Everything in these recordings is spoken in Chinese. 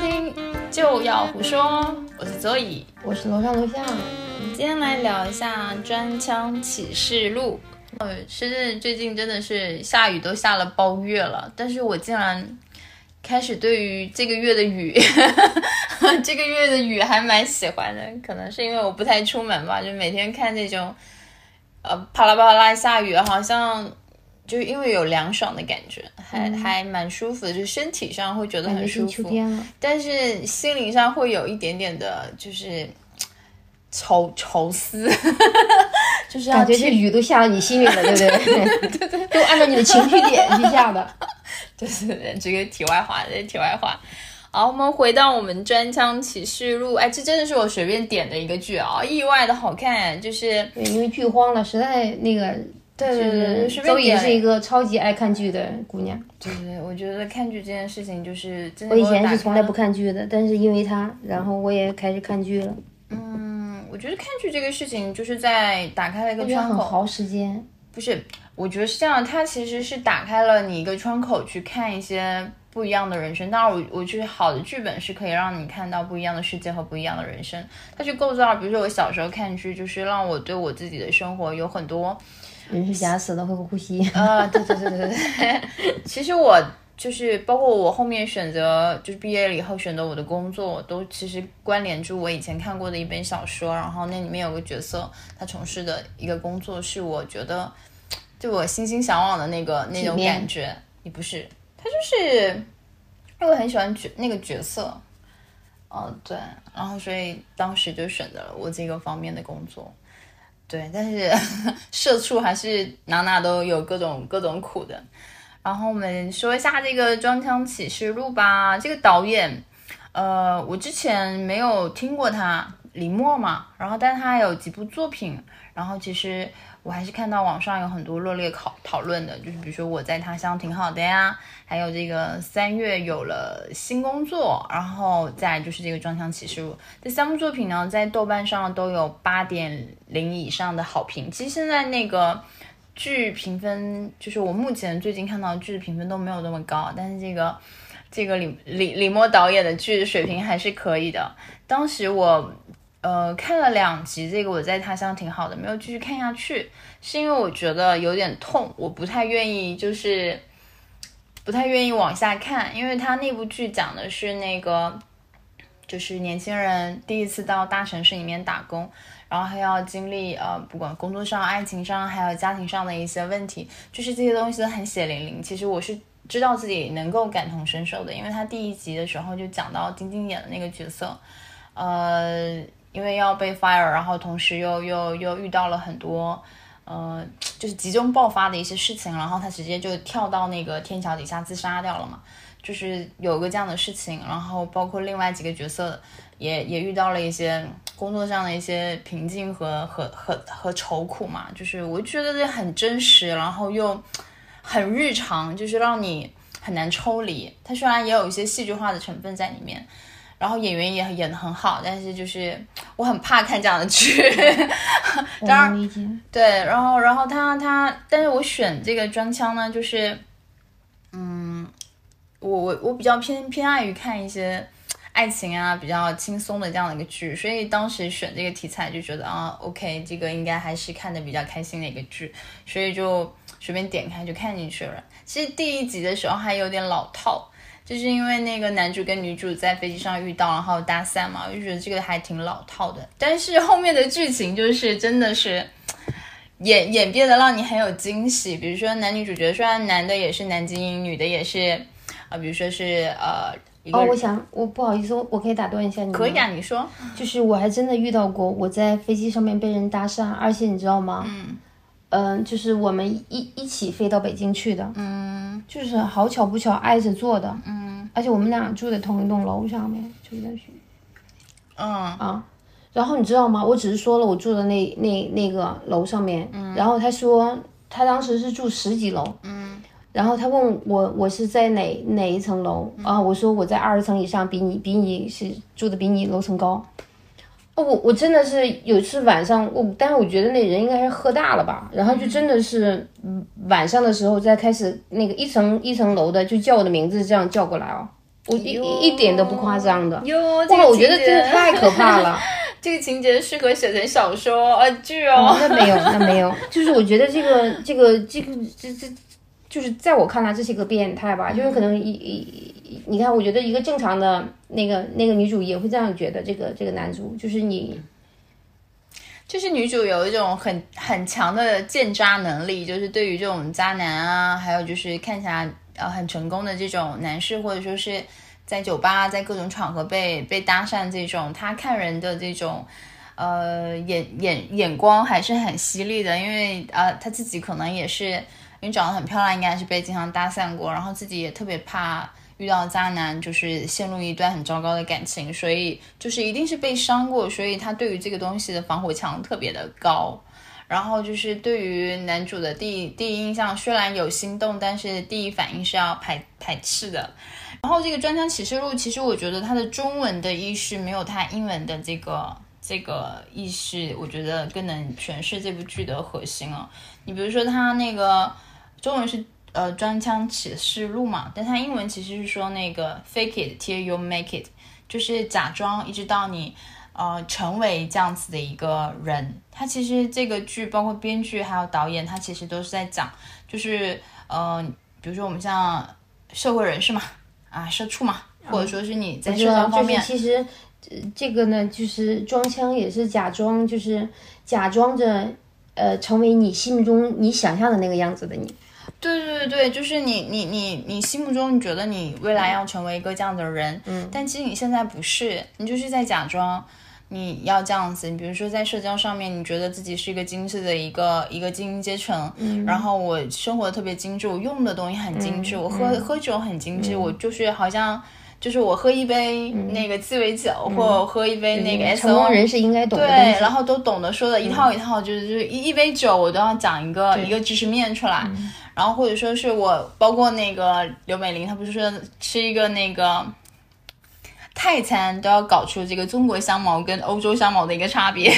听就要胡说，我是周乙，我是楼上楼下。今天来聊一下《专枪启示录》。呃，深圳最近真的是下雨都下了包月了，但是我竟然开始对于这个月的雨，这个月的雨还蛮喜欢的。可能是因为我不太出门吧，就每天看这种，呃，啪啦啪啦下雨，好像。就因为有凉爽的感觉，还还蛮舒服的，就身体上会觉得很舒服，但是心灵上会有一点点的，就是愁愁思，就是感觉这雨都下到你心里了，对不对？对对，都按照你的情绪点去下的。就是这个题外话，这题外话。好，我们回到我们《专枪启示录》，哎，这真的是我随便点的一个剧啊，意外的好看，就是对，因为剧荒了，实在那个。对对对，周也是一个超级爱看剧的姑娘。对对对，我觉得看剧这件事情就是真的。我以前是从来不看剧的，但是因为他，然后我也开始看剧了。嗯，我觉得看剧这个事情就是在打开了一个窗口，很耗时间。不是，我觉得是这样，它其实是打开了你一个窗口去看一些不一样的人生。当然，我我觉得好的剧本是可以让你看到不一样的世界和不一样的人生。它去构造，比如说我小时候看剧，就是让我对我自己的生活有很多。人是假死的，会呼吸啊！对对对对对。其实我就是包括我后面选择，就是毕业了以后选择我的工作，都其实关联住我以前看过的一本小说。然后那里面有个角色，他从事的一个工作是我觉得就我心心向往的那个那种感觉。你不是，他就是因为我很喜欢角那个角色。哦，对，然后所以当时就选择了我这个方面的工作。对，但是 社畜还是哪哪都有各种各种苦的。然后我们说一下这个《装腔启示录》吧。这个导演，呃，我之前没有听过他，李默嘛。然后，但是他有几部作品。然后，其实。我还是看到网上有很多热烈讨讨论的，就是比如说我在他乡挺好的呀，还有这个三月有了新工作，然后再就是这个装腔启示录这三部作品呢，在豆瓣上都有八点零以上的好评。其实现在那个剧评分，就是我目前最近看到剧的评分都没有那么高，但是这个这个李李李默导演的剧水平还是可以的。当时我。呃，看了两集，这个我在他乡挺好的，没有继续看下去，是因为我觉得有点痛，我不太愿意，就是不太愿意往下看，因为他那部剧讲的是那个，就是年轻人第一次到大城市里面打工，然后还要经历呃，不管工作上、爱情上，还有家庭上的一些问题，就是这些东西都很血淋淋。其实我是知道自己能够感同身受的，因为他第一集的时候就讲到晶晶演的那个角色，呃。因为要被 fire，然后同时又又又遇到了很多，呃，就是集中爆发的一些事情，然后他直接就跳到那个天桥底下自杀掉了嘛，就是有个这样的事情，然后包括另外几个角色也也遇到了一些工作上的一些瓶颈和和和和愁苦嘛，就是我觉得这很真实，然后又很日常，就是让你很难抽离。它虽然也有一些戏剧化的成分在里面。然后演员也演的很好，但是就是我很怕看这样的剧。当然，对，然后然后他他，但是我选这个专枪呢，就是，嗯，我我我比较偏偏爱于看一些爱情啊，比较轻松的这样的一个剧，所以当时选这个题材就觉得啊，OK，这个应该还是看的比较开心的一个剧，所以就随便点开就看进去了。其实第一集的时候还有点老套。就是因为那个男主跟女主在飞机上遇到，然后搭讪嘛，我就觉得这个还挺老套的。但是后面的剧情就是真的是演演变的让你很有惊喜。比如说男女主角，虽然男的也是男精英，女的也是啊，比如说是呃，哦，我想我不好意思，我我可以打断一下你，可以啊，你说，就是我还真的遇到过我在飞机上面被人搭讪，而且你知道吗？嗯。嗯，就是我们一一起飞到北京去的，嗯，就是好巧不巧挨着坐的，嗯，而且我们俩住在同一栋楼上面，就在去，嗯。啊，然后你知道吗？我只是说了我住的那那那个楼上面，嗯，然后他说他当时是住十几楼，嗯，然后他问我我是在哪哪一层楼啊？我说我在二十层以上，比你比你是住的比你楼层高。我我真的是有一次晚上，我但是我觉得那人应该是喝大了吧，然后就真的是晚上的时候再开始那个一层一层楼的就叫我的名字这样叫过来哦，我一一点都不夸张的。哟，哇，我觉得真的太可怕了。这个情节适合写成小说啊剧哦。那没有，那没有，就是我觉得这个这个这个这这，就是在我看来这是一个变态吧，就是可能一一你看，我觉得一个正常的那个那个女主也会这样觉得，这个这个男主就是你。就是女主有一种很很强的见渣能力，就是对于这种渣男啊，还有就是看起来呃很成功的这种男士，或者说是在酒吧在各种场合被被搭讪这种，他看人的这种呃眼眼眼光还是很犀利的，因为呃他自己可能也是因为长得很漂亮，应该是被经常搭讪过，然后自己也特别怕。遇到渣男就是陷入一段很糟糕的感情，所以就是一定是被伤过，所以他对于这个东西的防火墙特别的高。然后就是对于男主的第第一印象，虽然有心动，但是第一反应是要排排斥的。然后这个《专枪启示录》，其实我觉得它的中文的意识没有它英文的这个这个意识，我觉得更能诠释这部剧的核心啊。你比如说它那个中文是。呃，装腔启示录嘛，但它英文其实是说那个 fake it till you make it，就是假装一直到你呃成为这样子的一个人。它其实这个剧包括编剧还有导演，他其实都是在讲，就是呃，比如说我们像社会人士嘛，啊，社畜嘛，或者说是你在社交方面，其实这个呢，就是装腔也是假装，就是假装着呃成为你心目中你想象的那个样子的你。对对对对，就是你你你你心目中你觉得你未来要成为一个这样的人，嗯，但其实你现在不是，你就是在假装你要这样子。你比如说在社交上面，你觉得自己是一个精致的一个一个精英阶层，嗯，然后我生活的特别精致，我用的东西很精致，我喝喝酒很精致，我就是好像。就是我喝一杯那个鸡尾酒，或者喝一杯那个 S O，成功人士应该懂对，然后都懂得说的一套一套，就是就是一一杯酒我都要讲一个一个知识面出来，然后或者说是我包括那个刘美玲，她不是说吃一个那个。泰餐都要搞出这个中国香茅跟欧洲香茅的一个差别，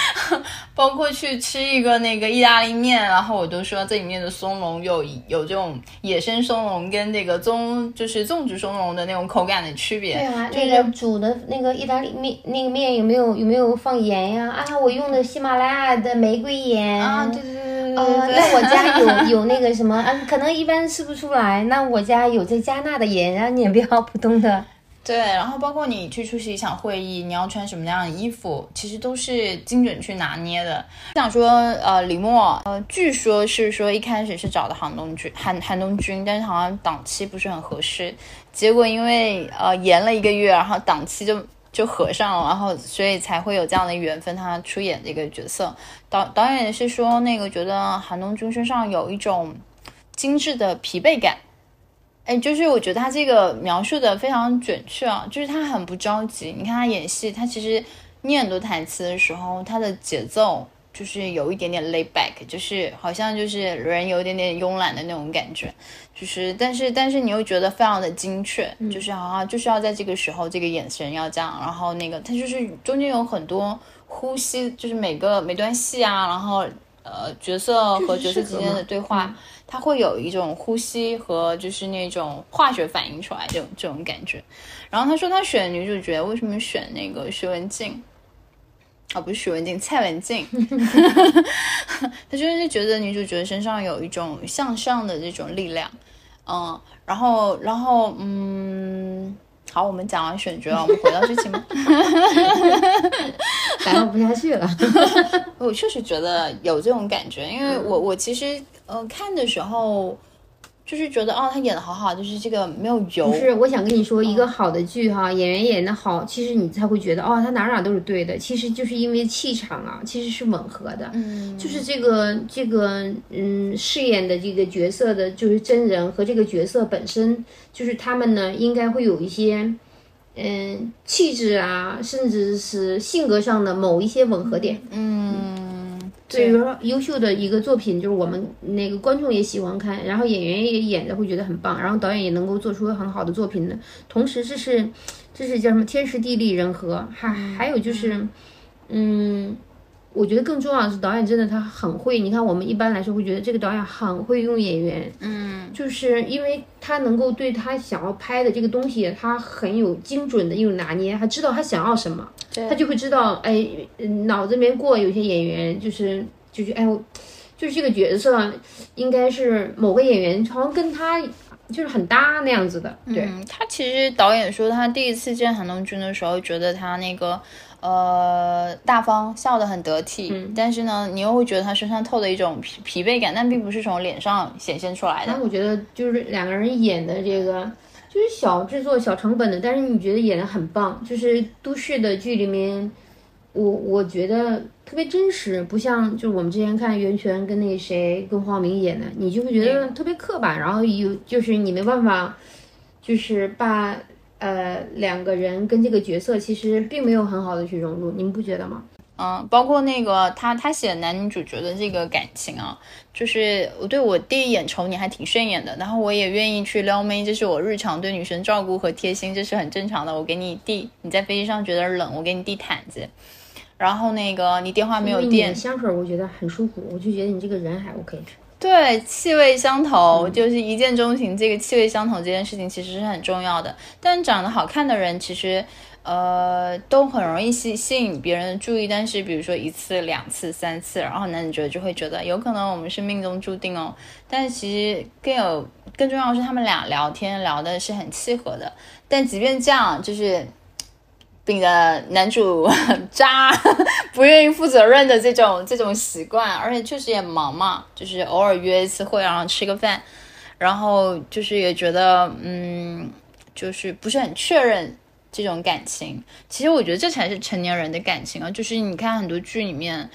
包括去吃一个那个意大利面，然后我都说这里面的松茸有有这种野生松茸跟那个棕就是种植松茸的那种口感的区别。对啊，那个煮的那个意大利面那个面有没有有没有放盐呀？啊，我用的喜马拉雅的玫瑰盐啊，对对对对对。啊，那我家有有那个什么啊，可能一般吃不出来。那我家有这加纳的盐，然后你不要普通的。对，然后包括你去出席一场会议，你要穿什么样的衣服，其实都是精准去拿捏的。想说，呃，李默，呃，据说是说一开始是找的韩东君，韩韩东君，但是好像档期不是很合适，结果因为呃延了一个月，然后档期就就合上了，然后所以才会有这样的缘分，他出演这个角色。导导演是说那个觉得韩东君身上有一种精致的疲惫感。哎，就是我觉得他这个描述的非常准确啊，就是他很不着急。你看他演戏，他其实念很多台词的时候，他的节奏就是有一点点 lay back，就是好像就是人有一点点慵懒的那种感觉。就是，但是但是你又觉得非常的精确，就是好像就是要在这个时候，这个眼神要这样，然后那个他就是中间有很多呼吸，就是每个每段戏啊，然后呃角色和角色之间的对话。他会有一种呼吸和就是那种化学反应出来这种这种感觉，然后他说他选女主角为什么选那个徐文静，啊不是徐文静蔡文静，他就是觉得女主角身上有一种向上的这种力量，嗯，然后然后嗯。好，我们讲完选角，我们回到剧情吧。聊不下去了。我确实觉得有这种感觉，因为我我其实呃看的时候。就是觉得哦，他演的好好，就是这个没有油。不是，我想跟你说，一个好的剧哈，演员演的好，其实你才会觉得哦，他哪哪都是对的。其实就是因为气场啊，其实是吻合的。嗯，就是这个这个嗯饰演的这个角色的，就是真人和这个角色本身，就是他们呢，应该会有一些嗯气质啊，甚至是性格上的某一些吻合点。嗯。所以说，优秀的一个作品就是我们那个观众也喜欢看，然后演员也演的会觉得很棒，然后导演也能够做出很好的作品的。同时，这是这是叫什么天时地利人和，还还有就是，嗯，我觉得更重要的是导演真的他很会。你看，我们一般来说会觉得这个导演很会用演员，嗯，就是因为他能够对他想要拍的这个东西，他很有精准的一种拿捏，他知道他想要什么，他就会知道，哎，脑子里面过有些演员就是就是哎，就是这个角色应该是某个演员，好像跟他。就是很搭那样子的，对他其实导演说他第一次见韩东君的时候，觉得他那个呃大方，笑得很得体，但是呢，你又会觉得他身上透的一种疲疲惫感，但并不是从脸上显现出来的。但我觉得就是两个人演的这个就是小制作、小成本的，但是你觉得演的很棒，就是都市的剧里面。我我觉得特别真实，不像就是我们之前看袁泉跟那谁跟黄晓明演的，你就会觉得特别刻板，然后有就是你没办法，就是把呃两个人跟这个角色其实并没有很好的去融入，你们不觉得吗？嗯，包括那个他他写男女主角的这个感情啊，就是我对我第一眼瞅你还挺顺眼的，然后我也愿意去撩妹，这是我日常对女生照顾和贴心，这是很正常的。我给你递你在飞机上觉得冷，我给你递毯子。然后那个你电话没有电，香水我觉得很舒服，我就觉得你这个人还 OK。对，气味相投就是一见钟情，这个气味相投这件事情其实是很重要的。但长得好看的人其实呃都很容易吸吸引别人的注意，但是比如说一次、两次、三次，然后男主角就会觉得有可能我们是命中注定哦。但其实更有更重要的是他们俩聊天聊的是很契合的。但即便这样，就是。秉着男主 渣 不愿意负责任的这种这种习惯，而且确实也忙嘛，就是偶尔约一次会，然后吃个饭，然后就是也觉得嗯，就是不是很确认这种感情。其实我觉得这才是成年人的感情啊，就是你看很多剧里面。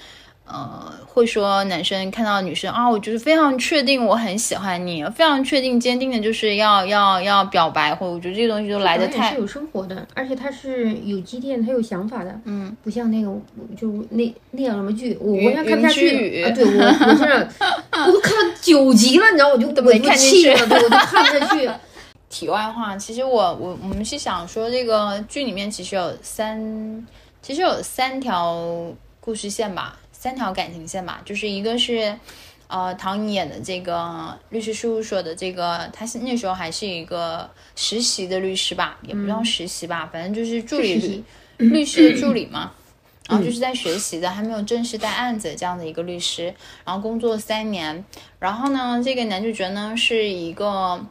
呃，会说男生看到女生啊，我就是非常确定我很喜欢你，非常确定坚定的就是要要要表白，或者我觉得这个东西都来的太是有生活的，而且他是有积淀，他有想法的，嗯，不像那个就那那样什么剧，我完全看不下去，对我我是我都看到九集了，你知道我就没看进去了，对，我就看不下去。题外话，其实我我我们是想说，这个剧里面其实有三，其实有三条故事线吧。三条感情线吧，就是一个是，呃，唐颖演的这个律师事务所的这个，他是那时候还是一个实习的律师吧，也不叫实习吧，反正就是助理律律师的助理嘛，然后就是在学习的，还没有正式带案子这样的一个律师，然后工作三年，然后呢，这个男主角呢是一个。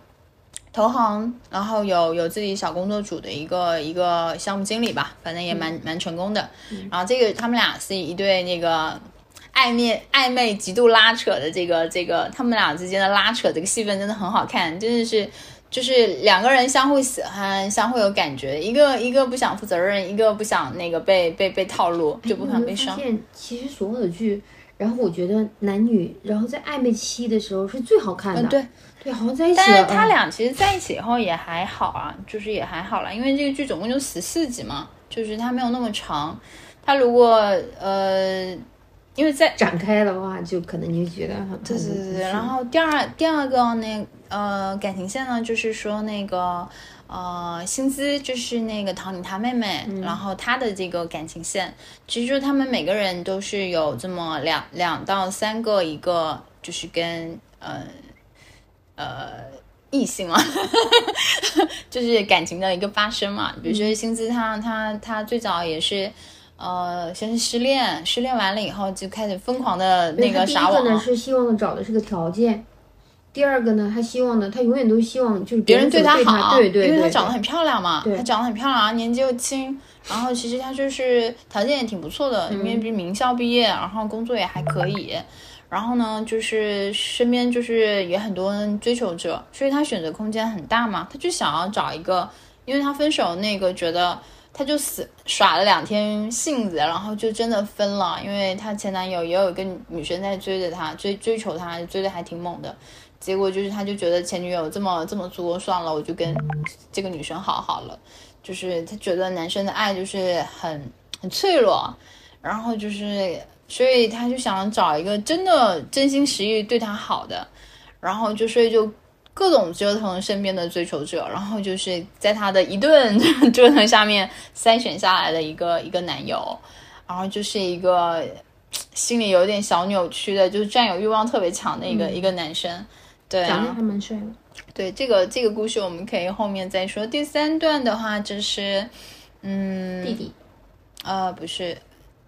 投行，然后有有自己小工作组的一个一个项目经理吧，反正也蛮蛮成功的。然后这个他们俩是一对那个暧昧暧昧极度拉扯的这个这个他们俩之间的拉扯这个戏份真的很好看，真的是就是两个人相互喜欢，相互有感觉，一个一个不想负责任，一个不想那个被被被套路，就不想被伤。其实所有的剧，然后我觉得男女然后在暧昧期的时候是最好看的。对。对，好像在一起。但是他俩其实在一起以后也还好啊，就是也还好啦，因为这个剧总共就十四集嘛，就是它没有那么长。他如果呃，因为在展开的话，就可能你就觉得很对对对对。然后第二第二个那呃感情线呢，就是说那个呃薪资，就是那个唐宁他妹妹，然后他的这个感情线，其实就他们每个人都是有这么两两到三个一个，就是跟呃。呃，异性嘛，就是感情的一个发生嘛。比如说薪资，他他他最早也是，呃，先是失恋，失恋完了以后就开始疯狂的那个啥网。第一个呢是希望找的是个条件，第二个呢他希望呢他永远都希望就是别人对他好，对对，因为他长得很漂亮嘛，他长得很漂亮，年纪又轻，然后其实他就是条件也挺不错的，因为比名校毕业，然后工作也还可以。然后呢，就是身边就是也很多追求者，所以他选择空间很大嘛。他就想要找一个，因为他分手那个觉得他就死耍了两天性子，然后就真的分了。因为他前男友也有一个女生在追着他，追追求他，追的还挺猛的。结果就是他就觉得前女友这么这么作，算了，我就跟这个女生好好了。就是他觉得男生的爱就是很很脆弱，然后就是。所以他就想找一个真的真心实意对他好的，然后就所以就各种折腾身边的追求者，然后就是在他的一顿 折腾下面筛选下来的一个一个男友，然后就是一个 心里有点小扭曲的，就是占有欲望特别强的一个、一个男生。对长得啊，还蛮帅的。对这个这个故事我们可以后面再说。第三段的话就是，嗯，弟弟，呃，不是，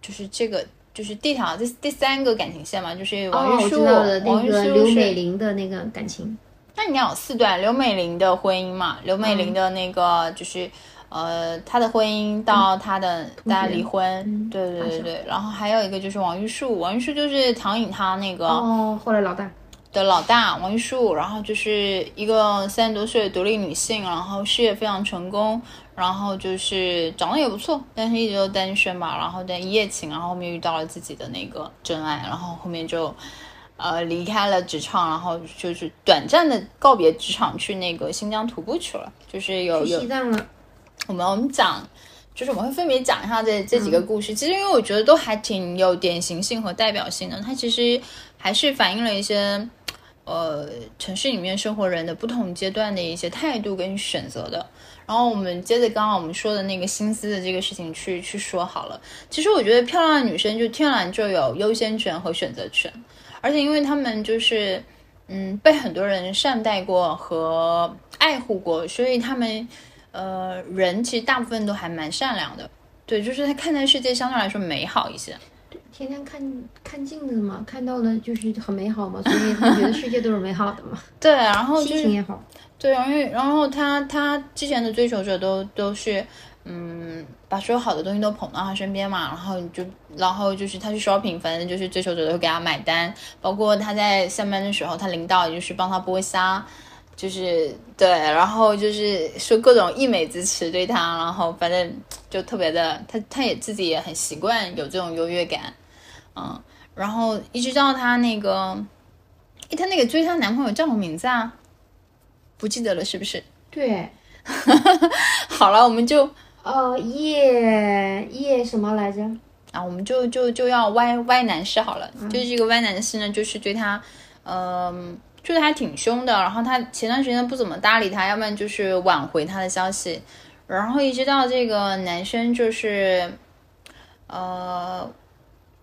就是这个。就是第条第第三个感情线嘛，就是王玉树，王玉树刘美玲的那个感情。那你要有四段，刘美玲的婚姻嘛，刘美玲的那个就是、呃，她的婚姻到她的大家离婚，对对对对，然后还有一个就是王玉树，王玉树就是唐颖她那个哦，后来老大。的老大王玉树，然后就是一个三十多岁的独立女性，然后事业非常成功，然后就是长得也不错，但是一直都单身嘛，然后但一夜情，然后后面遇到了自己的那个真爱，然后后面就呃离开了职场，然后就是短暂的告别职场，去那个新疆徒步去了，就是有去有西藏了。我们我们讲，就是我们会分别讲一下这这几个故事。其实因为我觉得都还挺有典型性和代表性的，它其实还是反映了一些呃城市里面生活人的不同阶段的一些态度跟选择的。然后我们接着刚刚我们说的那个心思的这个事情去去说好了。其实我觉得漂亮的女生就天然就有优先权和选择权，而且因为她们就是嗯被很多人善待过和爱护过，所以她们。呃，人其实大部分都还蛮善良的，对，就是他看待世界相对来说美好一些。天天看看镜子嘛，看到的就是很美好嘛，所以他觉得世界都是美好的嘛，对，然后就心情也好。对，然后然后他他之前的追求者都都是嗯，把所有好的东西都捧到他身边嘛，然后你就然后就是他去 shopping，反正就是追求者都会给他买单，包括他在上班的时候，他领导也就是帮他剥虾。就是对，然后就是说各种溢美之词对他，然后反正就特别的，他他也自己也很习惯有这种优越感，嗯，然后一直到他那个，诶，他那个追她男朋友叫什么名字啊？不记得了是不是？对，好了，我们就呃，叶叶什么来着？啊，我们就就就要歪歪男士好了，就是这个歪男士呢，就是对他，嗯、就是还挺凶的。然后他前段时间不怎么搭理他，要不然就是挽回他的消息，然后一直到这个男生就是，呃，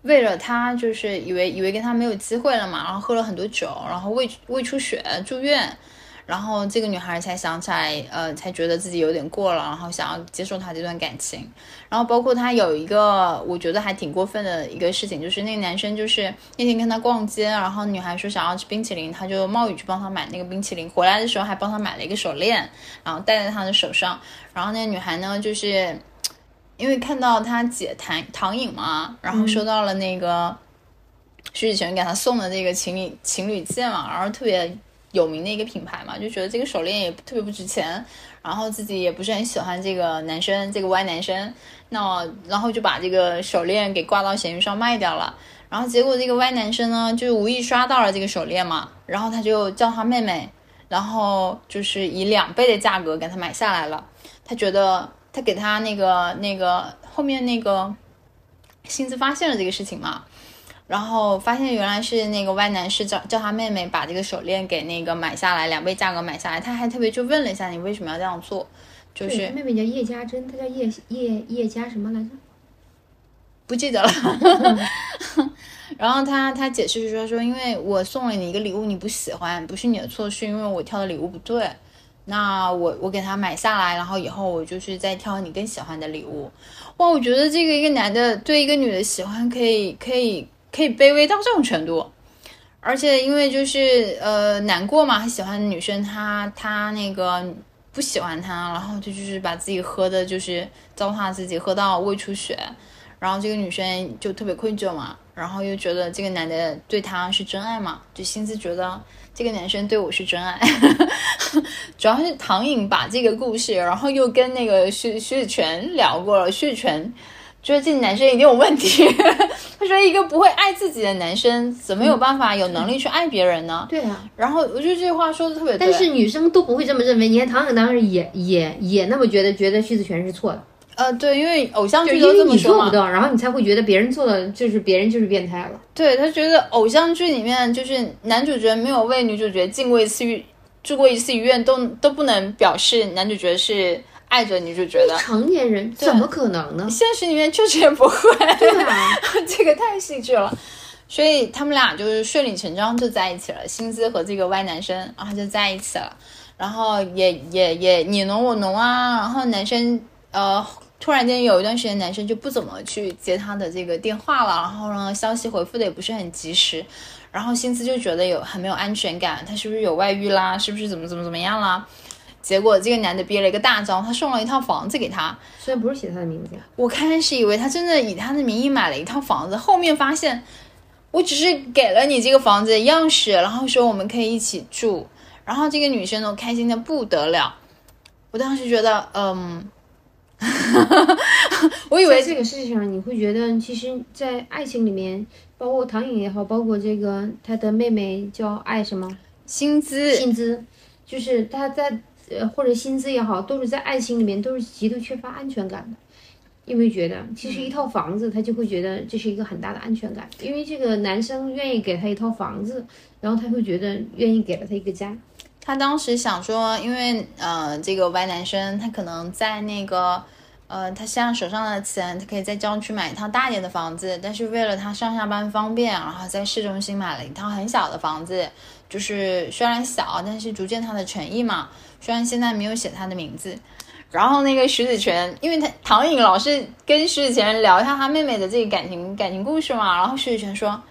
为了他就是以为以为跟他没有机会了嘛，然后喝了很多酒，然后胃胃出血住院。然后这个女孩才想起来，呃，才觉得自己有点过了，然后想要接受他这段感情。然后包括他有一个我觉得还挺过分的一个事情，就是那个男生就是那天跟他逛街，然后女孩说想要吃冰淇淋，他就冒雨去帮他买那个冰淇淋，回来的时候还帮他买了一个手链，然后戴在他的手上。然后那个女孩呢，就是因为看到他姐唐唐颖嘛，然后收到了那个徐子泉给他送的那个情侣情侣戒嘛，然后特别有名的一个品牌嘛，就觉得这个手链也特别不值钱，然后自己也不是很喜欢这个男生，这个歪男生，那然后就把这个手链给挂到闲鱼上卖掉了。然后结果这个歪男生呢，就无意刷到了这个手链嘛，然后他就叫他妹妹，然后就是以两倍的价格给他买下来了。他觉得他给他那个那个后面那个薪资发现了这个事情嘛，然后发现原来是那个歪男士叫叫他妹妹把这个手链给那个买下来，两倍价格买下来，他还特别就问了一下你为什么要这样做，就，是他妹妹叫叶家珍，她叫叶叶叶家什么来着？不记得了。然后他他解释是说说，因为我送了你一个礼物，你不喜欢，不是你的错，是因为我挑的礼物不对。那我我给他买下来，然后以后我就是再挑你更喜欢的礼物。哇，我觉得这个一个男的对一个女的喜欢可以可以可以卑微到这种程度，而且因为就是呃难过嘛，他喜欢的女生他他那个不喜欢他，然后就就是把自己喝的就是糟蹋自己，喝到胃出血。然后这个女生就特别愧疚嘛，然后又觉得这个男的对她是真爱嘛，就心思觉得这个男生对我是真爱。主要是唐颖把这个故事，然后又跟那个徐徐子泉聊过了，徐子泉觉得这个男生一定有问题。他说一个不会爱自己的男生，怎么有办法有能力去爱别人呢？对啊，然后我觉得这句话说的特别对。但是女生都不会这么认为。你看唐颖当时也 也也那么觉得，觉得徐子泉是错的，呃，对，因为偶像剧都是你这么说嘛。做不到，然后你才会觉得别人做的就是别人就是变态了。对他觉得偶像剧里面就是男主角没有为女主角进过一次医住过一次医院，都都不能表示男主角是爱着你就觉得。成年人怎么可能呢？现实里面确实也不会。对啊，这个太戏剧了。所以他们俩就是顺理成章就在一起了，薪资和这个歪男生，然后就在一起了。然后也也也你侬我侬啊，然后男生呃突然间有一段时间男生就不怎么去接他的这个电话了，然后呢消息回复的也不是很及时，然后薪资就觉得有很没有安全感，他是不是有外遇啦？是不是怎么怎么怎么样啦？结果这个男的憋了一个大招，他送了一套房子给他，虽然不是写他的名字，我开始以为他真的以他的名义买了一套房子，后面发现。我只是给了你这个房子的钥匙，然后说我们可以一起住，然后这个女生都开心的不得了。我当时觉得，嗯，我以为这个事情上，你会觉得，其实，在爱情里面，包括唐颖也好，包括这个他的妹妹叫爱什么？薪资，薪资，就是他在呃或者薪资也好，都是在爱情里面都是极度缺乏安全感的。有没有觉得，其实一套房子，他就会觉得这是一个很大的安全感。因为这个男生愿意给他一套房子，然后他会觉得愿意给了他一个家。他当时想说，因为呃，这个歪男生他可能在那个呃，他现在手上的钱，他可以在郊区买一套大点的房子，但是为了他上下班方便，然后在市中心买了一套很小的房子，就是虽然小，但是逐渐他的诚意嘛。虽然现在没有写他的名字。然后那个徐子泉，因为他唐颖老是跟徐子泉聊一下他妹妹的这个感情感情故事嘛，然后徐子泉说：“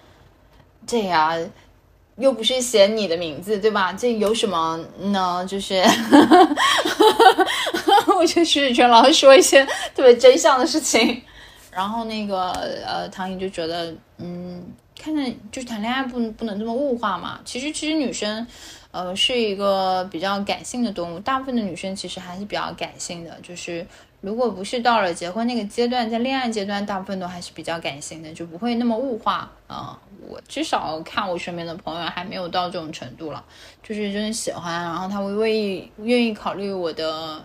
这呀，又不是写你的名字，对吧？这有什么呢？就是，我觉得徐子泉老是说一些特别真相的事情，然后那个呃，唐颖就觉得，嗯，看着就谈恋爱不不能这么物化嘛。其实其实女生。”呃，是一个比较感性的动物。大部分的女生其实还是比较感性的，就是如果不是到了结婚那个阶段，在恋爱阶段，大部分都还是比较感性的，就不会那么物化。啊，我至少看我身边的朋友还没有到这种程度了，就是真的喜欢，然后他会愿意愿意考虑我的，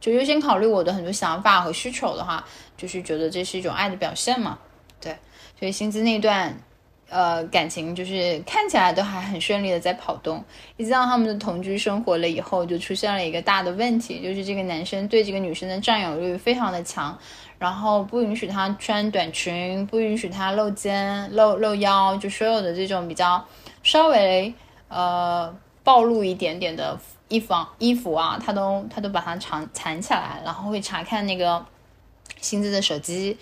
就优先考虑我的很多想法和需求的话，就是觉得这是一种爱的表现嘛。对，所以薪资那段。呃，感情就是看起来都还很顺利的在跑动，一直到他们的同居生活了以后，就出现了一个大的问题，就是这个男生对这个女生的占有欲非常的强，然后不允许她穿短裙，不允许她露肩、露露腰，就所有的这种比较稍微呃暴露一点点的衣服衣服啊，他都他都把它藏藏起来，然后会查看那个薪资的手机，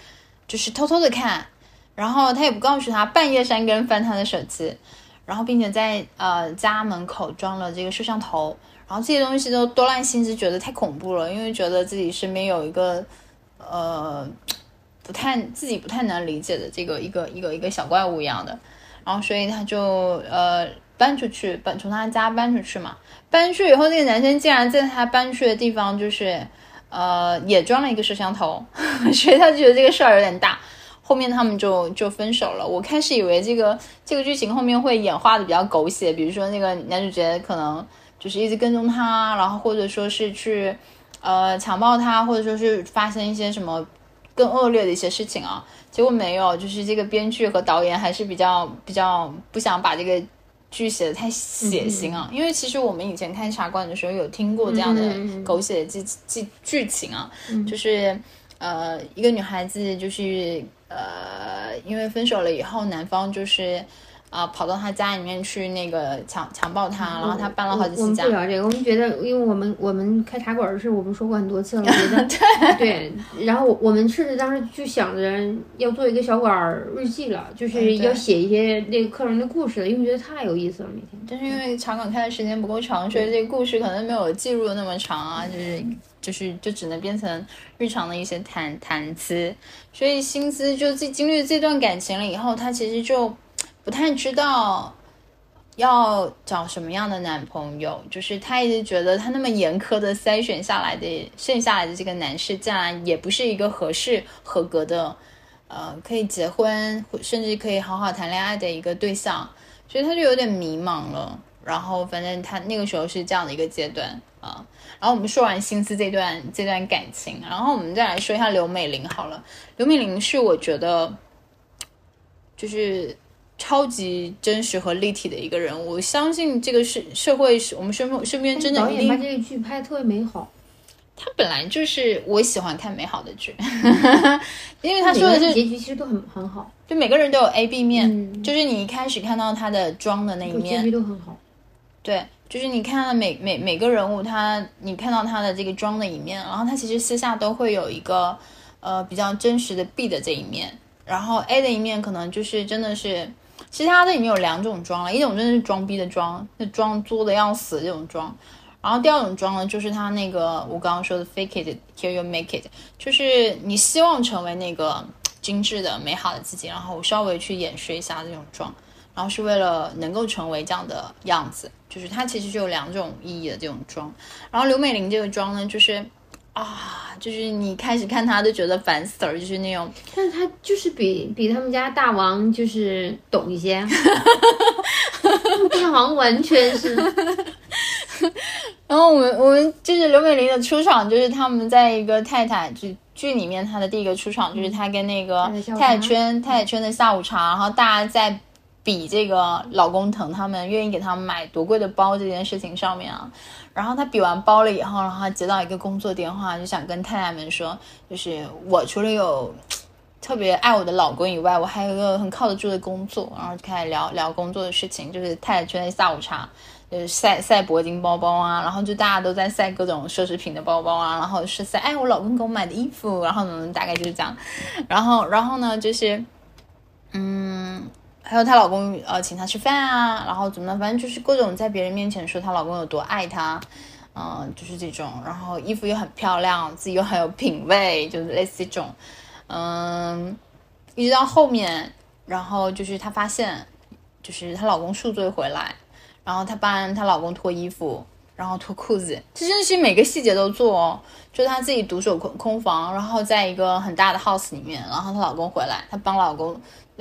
就是偷偷的看。然后他也不告诉他，半夜三更翻他的手机，然后并且在呃家门口装了这个摄像头，然后这些东西都都让心思觉得太恐怖了，因为觉得自己身边有一个呃不太自己不太能理解的这个一个一个一个小怪物一样的，然后所以他就呃搬出去，搬从他家搬出去嘛，搬出去以后，那个男生竟然在他搬去的地方就是呃也装了一个摄像头，所以他觉得这个事儿有点大。后面他们就就分手了。我开始以为这个这个剧情后面会演化的比较狗血，比如说那个男主角可能就是一直跟踪她，然后或者说是去呃强暴她，或者说是发生一些什么更恶劣的一些事情啊。结果没有，就是这个编剧和导演还是比较比较不想把这个剧写的太血腥啊。因为其实我们以前看《茶馆》的时候有听过这样的狗血的剧剧剧情啊，就是呃一个女孩子就是。呃，因为分手了以后，男方就是啊，跑到他家里面去那个强强暴她，然后她搬了好几次家。我们不聊这个，我们觉得，因为我们我们开茶馆的事，我们说过很多次了，觉得 对。然后我们甚至当时就想着要做一个小馆日记了，就是要写一些那个客人的故事，因为觉得太有意思了，每天。但是因为茶馆开的时间不够长，所以这个故事可能没有记录的那么长啊，就是。就是就只能变成日常的一些谈谈资，所以薪资就经经历这段感情了以后，他其实就不太知道要找什么样的男朋友。就是他一直觉得他那么严苛的筛选下来的剩下来的这个男士，竟然也不是一个合适合格的，呃，可以结婚甚至可以好好谈恋爱的一个对象，所以他就有点迷茫了。然后反正他那个时候是这样的一个阶段啊。然后我们说完心思这段这段感情，然后我们再来说一下刘美玲好了。刘美玲是我觉得就是超级真实和立体的一个人，我相信这个是社会是我们身边身边真的导演把这个剧拍特别美好。他本来就是我喜欢看美好的剧，因为他说的是结局其实都很很好，就每个人都有 A B 面，就是你一开始看到他的妆的那一面，结局都很好。对，就是你看到每每每个人物，他你看到他的这个妆的一面，然后他其实私下都会有一个呃比较真实的 B 的这一面，然后 A 的一面可能就是真的是，其实他这里面有两种妆了，一种真的是装逼的妆，那装作的要死这种妆。然后第二种妆呢，就是他那个我刚刚说的 fake it till you make it，就是你希望成为那个精致的、美好的自己，然后稍微去掩饰一下这种妆，然后是为了能够成为这样的样子，就是它其实就有两种意义的这种妆。然后刘美玲这个妆呢，就是啊，就是你开始看她都觉得烦死了，就是那种，但是她就是比比他们家大王就是懂一些，大王完全是。然后我们我们就是刘美玲的出场，就是他们在一个泰坦剧剧里面，她的第一个出场就是她跟那个太太圈太太圈的下午茶，然后大家在比这个老公疼他们愿意给他们买多贵的包这件事情上面啊。然后他比完包了以后，然后接到一个工作电话，就想跟太太们说，就是我除了有特别爱我的老公以外，我还有一个很靠得住的工作，然后就开始聊聊工作的事情，就是太太圈的下午茶。就是晒晒铂金包包啊，然后就大家都在晒各种奢侈品的包包啊，然后是晒哎我老公给我买的衣服，然后呢大概就是这样，然后然后呢就是，嗯，还有她老公呃请她吃饭啊，然后怎么呢，反正就是各种在别人面前说她老公有多爱她，嗯，就是这种，然后衣服又很漂亮，自己又很有品味，就是类似这种，嗯，一直到后面，然后就是她发现，就是她老公宿醉回来。然后她帮她老公脱衣服，然后脱裤子，这真的是每个细节都做哦。就她自己独守空空房，然后在一个很大的 house 里面，然后她老公回来，她帮老公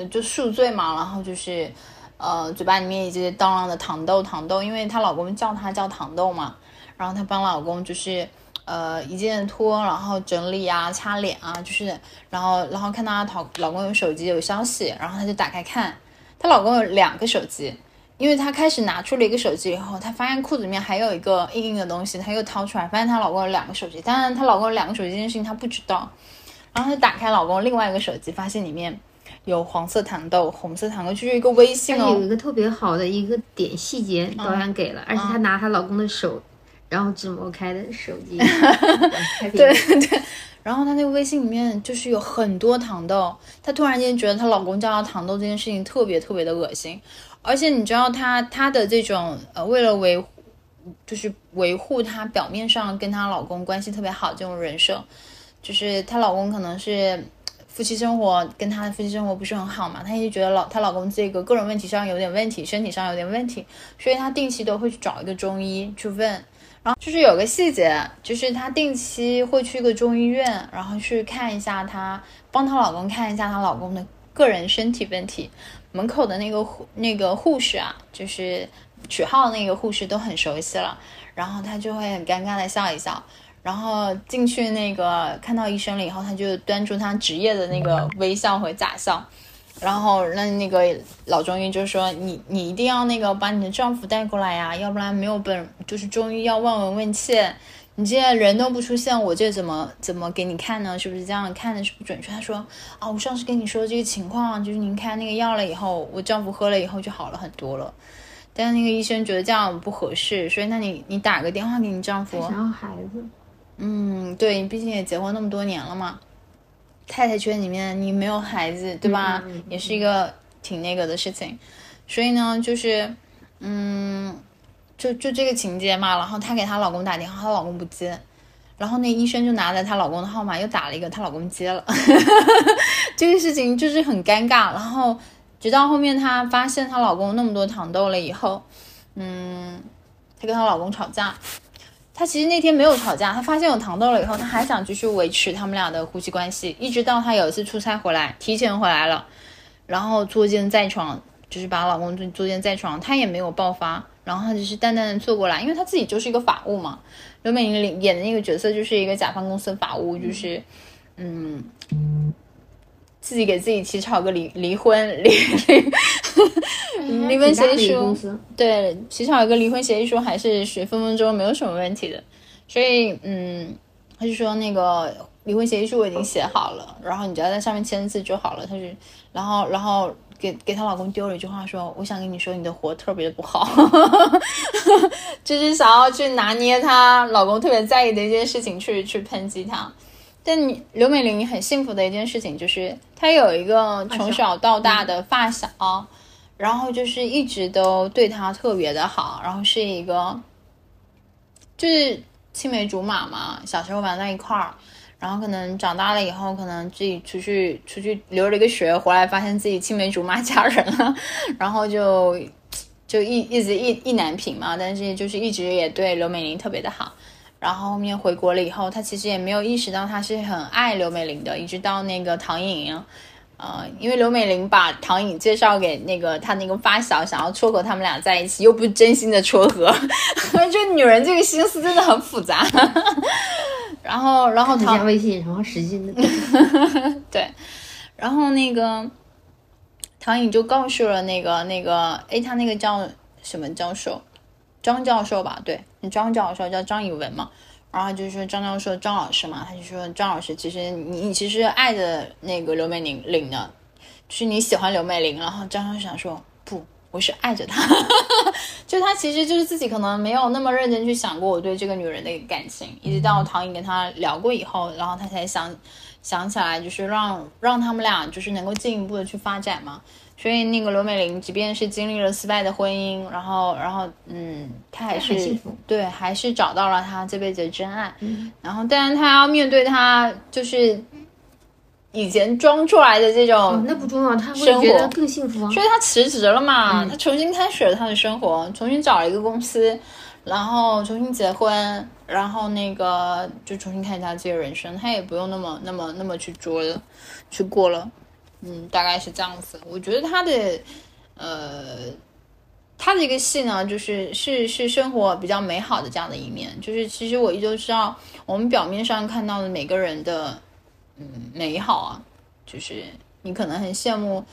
就宿醉嘛，然后就是呃嘴巴里面一直叨囔的糖豆糖豆，因为她老公叫她叫糖豆嘛。然后她帮老公就是呃一件脱，然后整理啊擦脸啊，就是然后然后看到她老公有手机有消息，然后她就打开看，她老公有两个手机。因为她开始拿出了一个手机以后，她发现裤子里面还有一个硬硬的东西，她又掏出来，发现她老公有两个手机。当然，她老公有两个手机这件事情她不知道。然后她打开老公另外一个手机，发现里面有黄色糖豆、红色糖豆，就是一个微信哦。有一个特别好的一个点细节，导演给了，而且她拿她老公的手，然后指模开的手机。对对。然后她那个微信里面就是有很多糖豆，她突然间觉得她老公叫她糖豆这件事情特别特别的恶心。而且你知道她她的这种呃，为了维护，就是维护她表面上跟她老公关系特别好这种人设，就是她老公可能是夫妻生活跟她的夫妻生活不是很好嘛，她一直觉得老她老公这个个人问题上有点问题，身体上有点问题，所以她定期都会去找一个中医去问，然后就是有个细节，就是她定期会去一个中医院，然后去看一下她，帮她老公看一下她老公的个人身体问题。门口的那个护那个护士啊，就是取号那个护士都很熟悉了，然后她就会很尴尬的笑一笑，然后进去那个看到医生了以后，他就端出他职业的那个微笑和假笑，然后那那个老中医就说你你一定要那个把你的丈夫带过来呀，要不然没有本就是中医要望闻问切。你现在人都不出现，我这怎么怎么给你看呢？是不是这样看的是不准确？他说啊，我上次跟你说这个情况，就是您开那个药了以后，我丈夫喝了以后就好了很多了。但那个医生觉得这样不合适，所以那你你打个电话给你丈夫。想要孩子。嗯，对，你毕竟也结婚那么多年了嘛。太太圈里面你没有孩子，对吧？也是一个挺那个的事情。所以呢，就是嗯。就就这个情节嘛，然后她给她老公打电话，她老公不接，然后那医生就拿着她老公的号码又打了一个，她老公接了，这个事情就是很尴尬。然后直到后面她发现她老公那么多糖豆了以后，嗯，她跟她老公吵架，她其实那天没有吵架，她发现有糖豆了以后，她还想继续维持他们俩的夫妻关系，一直到她有一次出差回来，提前回来了，然后作奸在床，就是把老公作作奸在床，她也没有爆发。然后他只是淡淡的坐过来，因为他自己就是一个法务嘛。刘美玲演的那个角色就是一个甲方公司的法务，就是，嗯，自己给自己起草个离离婚离离 离婚协议书，对，起草一个离婚协议书还是是分分钟没有什么问题的。所以，嗯，他就说那个离婚协议书我已经写好了，然后你只要在上面签字就好了。他就，然后然后给给她老公丢了一句话说，我想跟你说你的活特别的不好，就是想要去拿捏她老公特别在意的一件事情去去抨击他。但你刘美玲很幸福的一件事情就是她有一个从小到大的发小，然后就是一直都对她特别的好，然后是一个就是青梅竹马嘛，小时候玩在一块儿，然后可能长大了以后，可能自己出去出去留了一个学，回来发现自己青梅竹马 嫁人了，然后就就一一直意意难平嘛，但是就是一直也对刘美玲特别的好。然后后面回国了以后，他其实也没有意识到他是很爱刘美玲的，一直到那个唐颖，呃，因为刘美玲把唐颖介绍给那个她那个发小，想要撮合他们俩在一起，又不是真心的撮合，就女人这个心思真的很复杂。然后，然后唐加微信，然后使劲的 对，然后那个唐颖就告诉了那个那个，哎，他那个叫什么教授？张教授吧，对，张教授叫张以文嘛，然后就是说张教授张老师嘛，他就说张老师，其实你你其实爱的那个刘美玲玲呢，就是你喜欢刘美玲，然后张教授想说不，我是爱着她，就他其实就是自己可能没有那么认真去想过我对这个女人的感情，一直到唐颖跟他聊过以后，然后他才想想起来，就是让让他们俩就是能够进一步的去发展嘛。所以那个刘美玲，即便是经历了失败的婚姻，然后，然后，嗯，她还是对，还是找到了她这辈子的真爱。然后，但是她要面对她就是以前装出来的这种，那不重要，她会觉得更幸福。所以她辞职了嘛，她重新开始了她的生活，重新找了一个公司，然后重新结婚，然后那个就重新开始她自己的人生，她也不用那么那么那么去捉了，去过了。嗯，大概是这样子。我觉得他的，呃，他的一个戏呢，就是是是生活比较美好的这样的一面。就是其实我依旧知道，我们表面上看到的每个人的，嗯，美好啊，就是你可能很羡慕。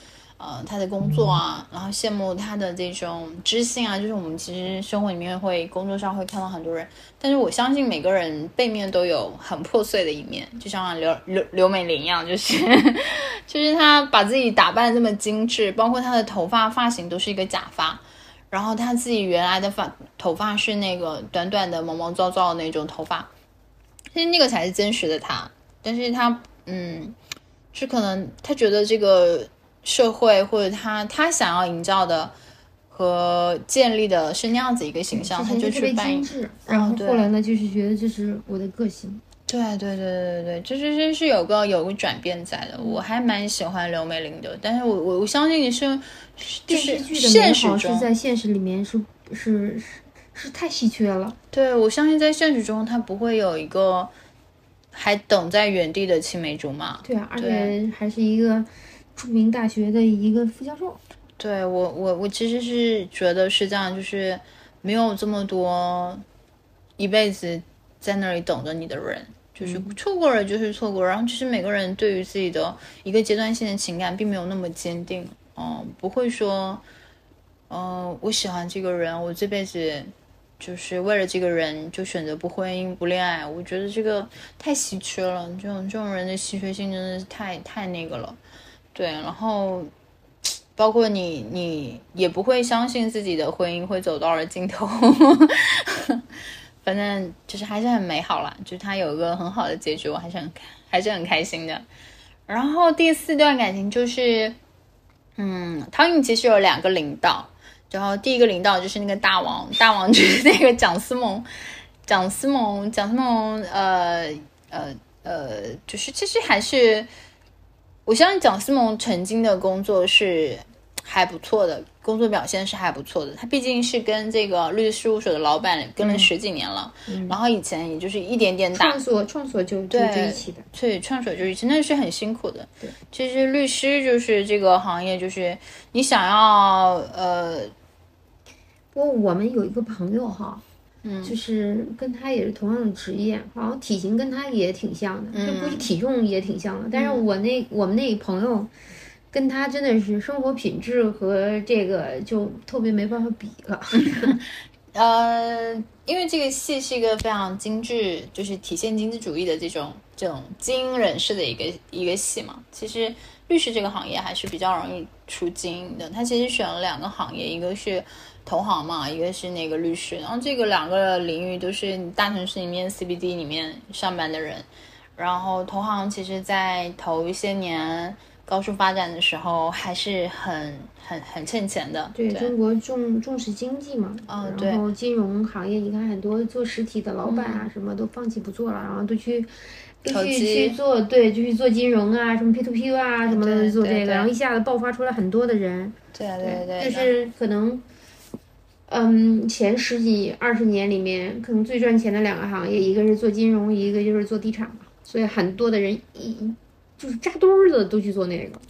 呃，他的工作啊，然后羡慕他的这种知性啊，就是我们其实生活里面会工作上会看到很多人，但是我相信每个人背面都有很破碎的一面，就像刘刘刘美玲一样，就是 就是他把自己打扮这么精致，包括他的头发发型都是一个假发，然后他自己原来的发头发是那个短短的毛毛躁躁的那种头发，其实那个才是真实的他，但是他嗯，是可能他觉得这个。社会或者他他想要营造的和建立的是那样子一个形象，他就去扮演。然后后来呢，就是觉得这是我的个性。对对对对对对，就是是是有个有个转变在的。我还蛮喜欢刘美玲的，但是我我我相信你是就是现实中在现实里面是是是是太稀缺了。对，我相信在现实中他不会有一个还等在原地的青梅竹马。对啊，而且还是一个。著名大学的一个副教授，对我我我其实是觉得是这样，就是没有这么多一辈子在那里等着你的人，就是错过了就是错过。然后其实每个人对于自己的一个阶段性的情感并没有那么坚定，嗯，不会说，嗯，我喜欢这个人，我这辈子就是为了这个人就选择不婚姻不恋爱。我觉得这个太稀缺了，这种这种人的稀缺性真的是太太那个了。对，然后包括你，你也不会相信自己的婚姻会走到了尽头，反正就是还是很美好啦，就是他有一个很好的结局，我还是很还是很开心的。然后第四段感情就是，嗯，汤颖其实有两个领导，然后第一个领导就是那个大王，大王就是那个蒋思萌，蒋思萌，蒋思萌，呃呃呃，就是其实还是。我相信蒋思萌曾经的工作是还不错的，工作表现是还不错的。他毕竟是跟这个律师事务所的老板跟了十几年了，然后以前也就是一点点打，创所创所就就一起的，对，创所就一起，那是很辛苦的。对，其实律师就是这个行业，就是你想要呃，不过我们有一个朋友哈。嗯，就是跟他也是同样的职业，然后体型跟他也挺像的，就估计体重也挺像的。但是我那我们那朋友，跟他真的是生活品质和这个就特别没办法比了。呃，因为这个戏是一个非常精致，就是体现精致主义的这种这种精英人士的一个一个戏嘛。其实律师这个行业还是比较容易出精英的。他其实选了两个行业，一个是投行嘛，一个是那个律师。然后这个两个领域都是大城市里面 CBD 里面上班的人。然后投行其实，在头一些年。高速发展的时候还是很很很欠钱的。对中国重重视经济嘛，嗯，然后金融行业，你看很多做实体的老板啊，什么都放弃不做了，然后都去都去去做，对，就去做金融啊，什么 P to P 啊，什么的做这个，然后一下子爆发出来很多的人。对对对。就是可能，嗯，前十几二十年里面，可能最赚钱的两个行业，一个是做金融，一个就是做地产嘛，所以很多的人一。就是扎堆儿的都去做那个，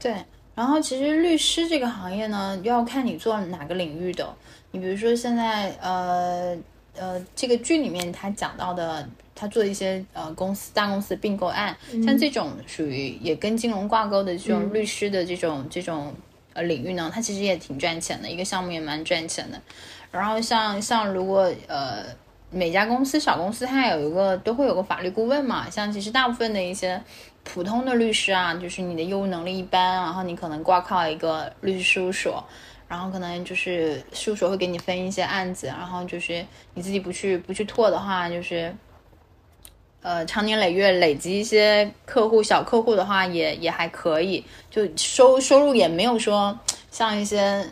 对。然后其实律师这个行业呢，要看你做哪个领域的。你比如说现在，呃呃，这个剧里面他讲到的，他做一些呃公司大公司并购案，像这种属于也跟金融挂钩的这种律师的这种这种呃领域呢，它其实也挺赚钱的，一个项目也蛮赚钱的。然后像像如果呃每家公司小公司它有一个都会有个法律顾问嘛，像其实大部分的一些。普通的律师啊，就是你的业务能力一般，然后你可能挂靠一个律师事务所，然后可能就是事务所会给你分一些案子，然后就是你自己不去不去拓的话，就是呃长年累月累积一些客户小客户的话，也也还可以，就收收入也没有说像一些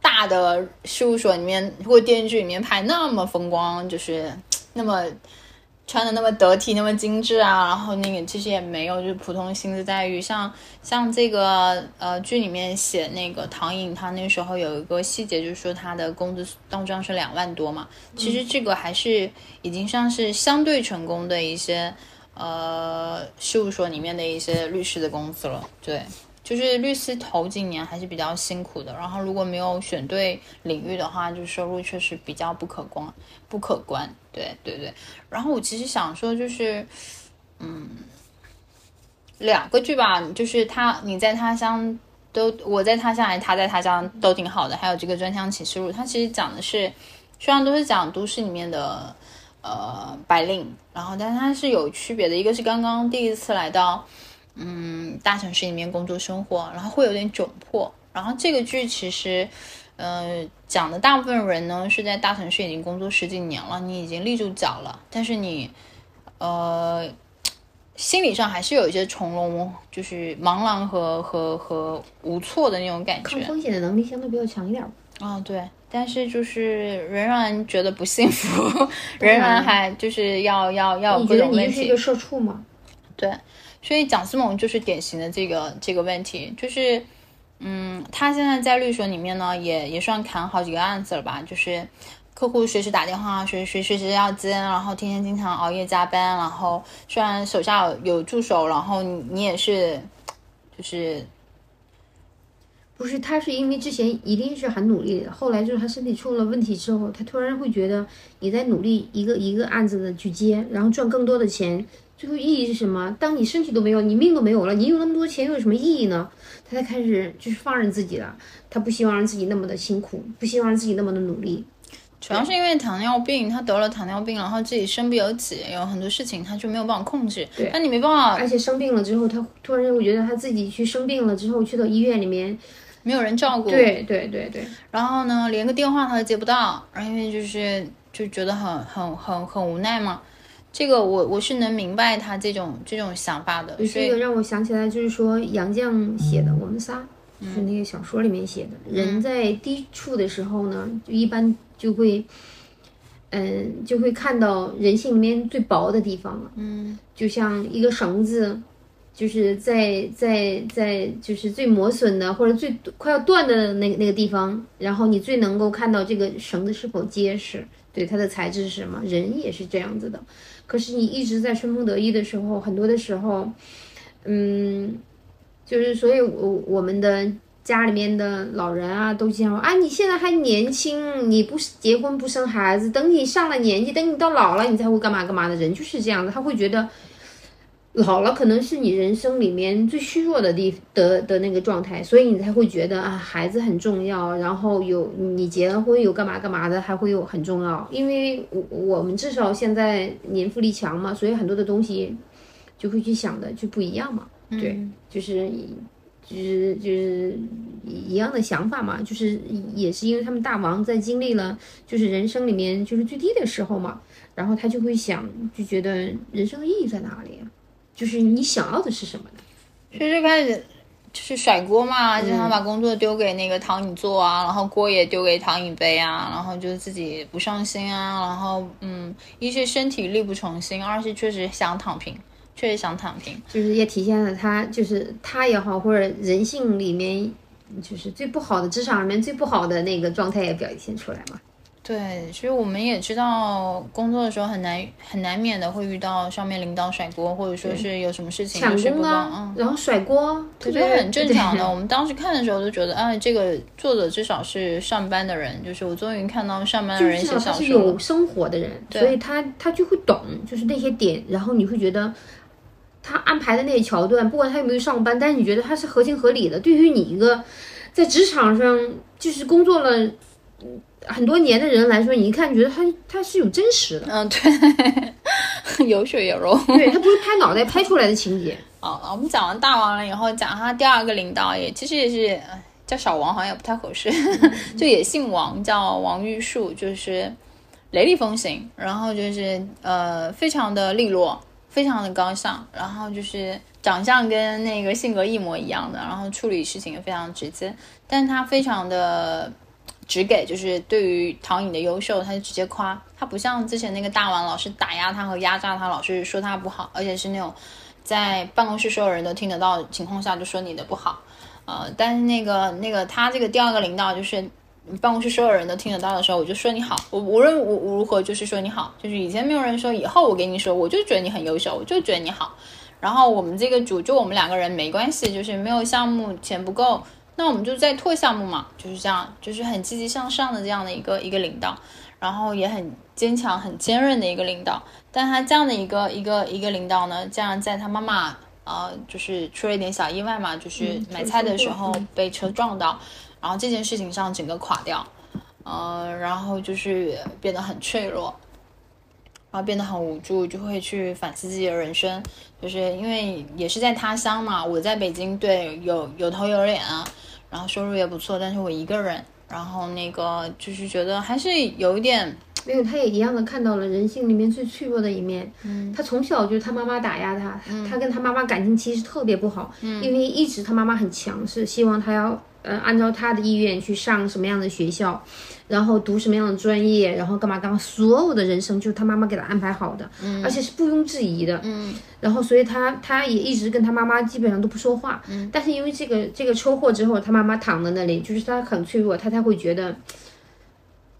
大的事务所里面或电视剧里面拍那么风光，就是那么。穿的那么得体，那么精致啊，然后那个其实也没有，就是普通薪资待遇。像像这个呃剧里面写那个唐颖，她那时候有一个细节，就是说她的工资当账是两万多嘛。其实这个还是已经算是相对成功的一些呃事务所里面的一些律师的工资了，对。就是律师头几年还是比较辛苦的，然后如果没有选对领域的话，就收入确实比较不可观，不可观。对对对。然后我其实想说，就是，嗯，两个剧吧，就是他你在他乡都，我在他乡还他在他乡都挺好的。还有这个专枪启示录，它其实讲的是，虽然都是讲都市里面的呃白领，然后但它是有区别的，一个是刚刚第一次来到。嗯，大城市里面工作生活，然后会有点窘迫。然后这个剧其实，呃，讲的大部分人呢是在大城市已经工作十几年了，你已经立住脚了，但是你，呃，心理上还是有一些从容，就是茫然和和和无措的那种感觉。抗风险的能力相对比较强一点。啊，对，但是就是仍然觉得不幸福，仍然还就是要要要各种问题。你觉得你是一个社畜吗？对。所以蒋思萌就是典型的这个这个问题，就是，嗯，他现在在律所里面呢，也也算砍好几个案子了吧？就是客户随时打电话，随随随时要接，然后天天经常熬夜加班，然后虽然手下有助手，然后你你也是，就是，不是他是因为之前一定是很努力的，后来就是他身体出了问题之后，他突然会觉得你在努力一个一个案子的去接，然后赚更多的钱。最后意义是什么？当你身体都没有，你命都没有了，你有那么多钱又有什么意义呢？他开始就是放任自己了。他不希望让自己那么的辛苦，不希望让自己那么的努力。主要是因为糖尿病，他得了糖尿病，然后自己身不由己，有很多事情他就没有办法控制。对，那你没办法。而且生病了之后，他突然我觉得他自己去生病了之后，去到医院里面没有人照顾。对对对对。然后呢，连个电话他都接不到，然后因为就是就觉得很很很很无奈嘛。这个我我是能明白他这种这种想法的。这个让我想起来，就是说杨绛写的《我们仨》，就是那个小说里面写的。人在低处的时候呢，就一般就会，嗯，就会看到人性里面最薄的地方了。嗯，就像一个绳子，就是在在在就是最磨损的或者最快要断的那个那个地方，然后你最能够看到这个绳子是否结实，对它的材质是什么。人也是这样子的。可是你一直在春风得意的时候，很多的时候，嗯，就是所以，我我们的家里面的老人啊，都经常说啊，你现在还年轻，你不结婚不生孩子，等你上了年纪，等你到老了，你才会干嘛干嘛的。人就是这样的，他会觉得，老了可能是你人生里面最虚弱的地的的那个状态，所以你才会觉得啊，孩子很重要，然后有你结了婚有干嘛干嘛的，还会有很重要，因为我我们至少现在年富力强嘛，所以很多的东西就会去想的就不一样嘛，对，就是就是就是一样的想法嘛，就是也是因为他们大王在经历了就是人生里面就是最低的时候嘛，然后他就会想，就觉得人生的意义在哪里啊？就是你想要的是什么呢？所以就开始就是甩锅嘛，经常把工作丢给那个唐颖做啊，然后锅也丢给唐颖背啊，然后就自己不上心啊，然后嗯，一是身体力不从心，二是确实想躺平，确实想躺平，就是也体现了他就是他也好，或者人性里面就是最不好的职场里面最不好的那个状态也表现出来嘛。对，其实我们也知道，工作的时候很难很难免的会遇到上面领导甩锅，或者说是有什么事情抢功啊嗯，，然后甩锅，这对不对很正常的。我们当时看的时候都觉得，哎，这个作者至少是上班的人，就是我终于看到上班的人写小说是有。生活的人，所以他他就会懂，就是那些点，然后你会觉得他安排的那些桥段，不管他有没有上班，但是你觉得他是合情合理的。对于你一个在职场上就是工作了嗯很多年的人来说，你一看觉得他他是有真实的，嗯，对，有血有肉。对他不是拍脑袋拍出来的情节。好，我们讲完大王了以后，讲他第二个领导也其实也是呃叫小王，好像也不太合适，就也姓王，叫王玉树，就是雷厉风行，然后就是呃非常的利落，非常的高尚，然后就是长相跟那个性格一模一样的，然后处理事情也非常直接，但是他非常的。只给就是对于唐颖的优秀，他就直接夸。他，不像之前那个大王老是打压他和压榨他，老是说他不好，而且是那种在办公室所有人都听得到的情况下就说你的不好，呃，但是那个那个他这个第二个领导就是办公室所有人都听得到的时候，我就说你好，我无论如如何就是说你好，就是以前没有人说，以后我给你说，我就觉得你很优秀，我就觉得你好，然后我们这个组就我们两个人没关系，就是没有项目钱不够。那我们就在拓项目嘛，就是这样，就是很积极向上的这样的一个一个领导，然后也很坚强、很坚韧的一个领导。但他这样的一个一个一个领导呢，这样在他妈妈呃，就是出了一点小意外嘛，就是买菜的时候被车撞到，然后这件事情上整个垮掉，呃，然后就是变得很脆弱。然后变得很无助，就会去反思自己的人生，就是因为也是在他乡嘛，我在北京，对，有有头有脸啊，然后收入也不错，但是我一个人，然后那个就是觉得还是有一点，没有，他也一样的看到了人性里面最脆弱的一面。嗯，他从小就是他妈妈打压他，他跟他妈妈感情其实特别不好，嗯，因为一直他妈妈很强势，希望他要呃按照他的意愿去上什么样的学校，然后读什么样的专业，然后干嘛干嘛，所有的人生就是他妈妈给他安排好的，嗯，而且是毋庸置疑的，嗯，然后所以他他也一直跟他妈妈基本上都不说话，嗯，但是因为这个这个车祸之后，他妈妈躺在那里，就是他很脆弱，他才会觉得。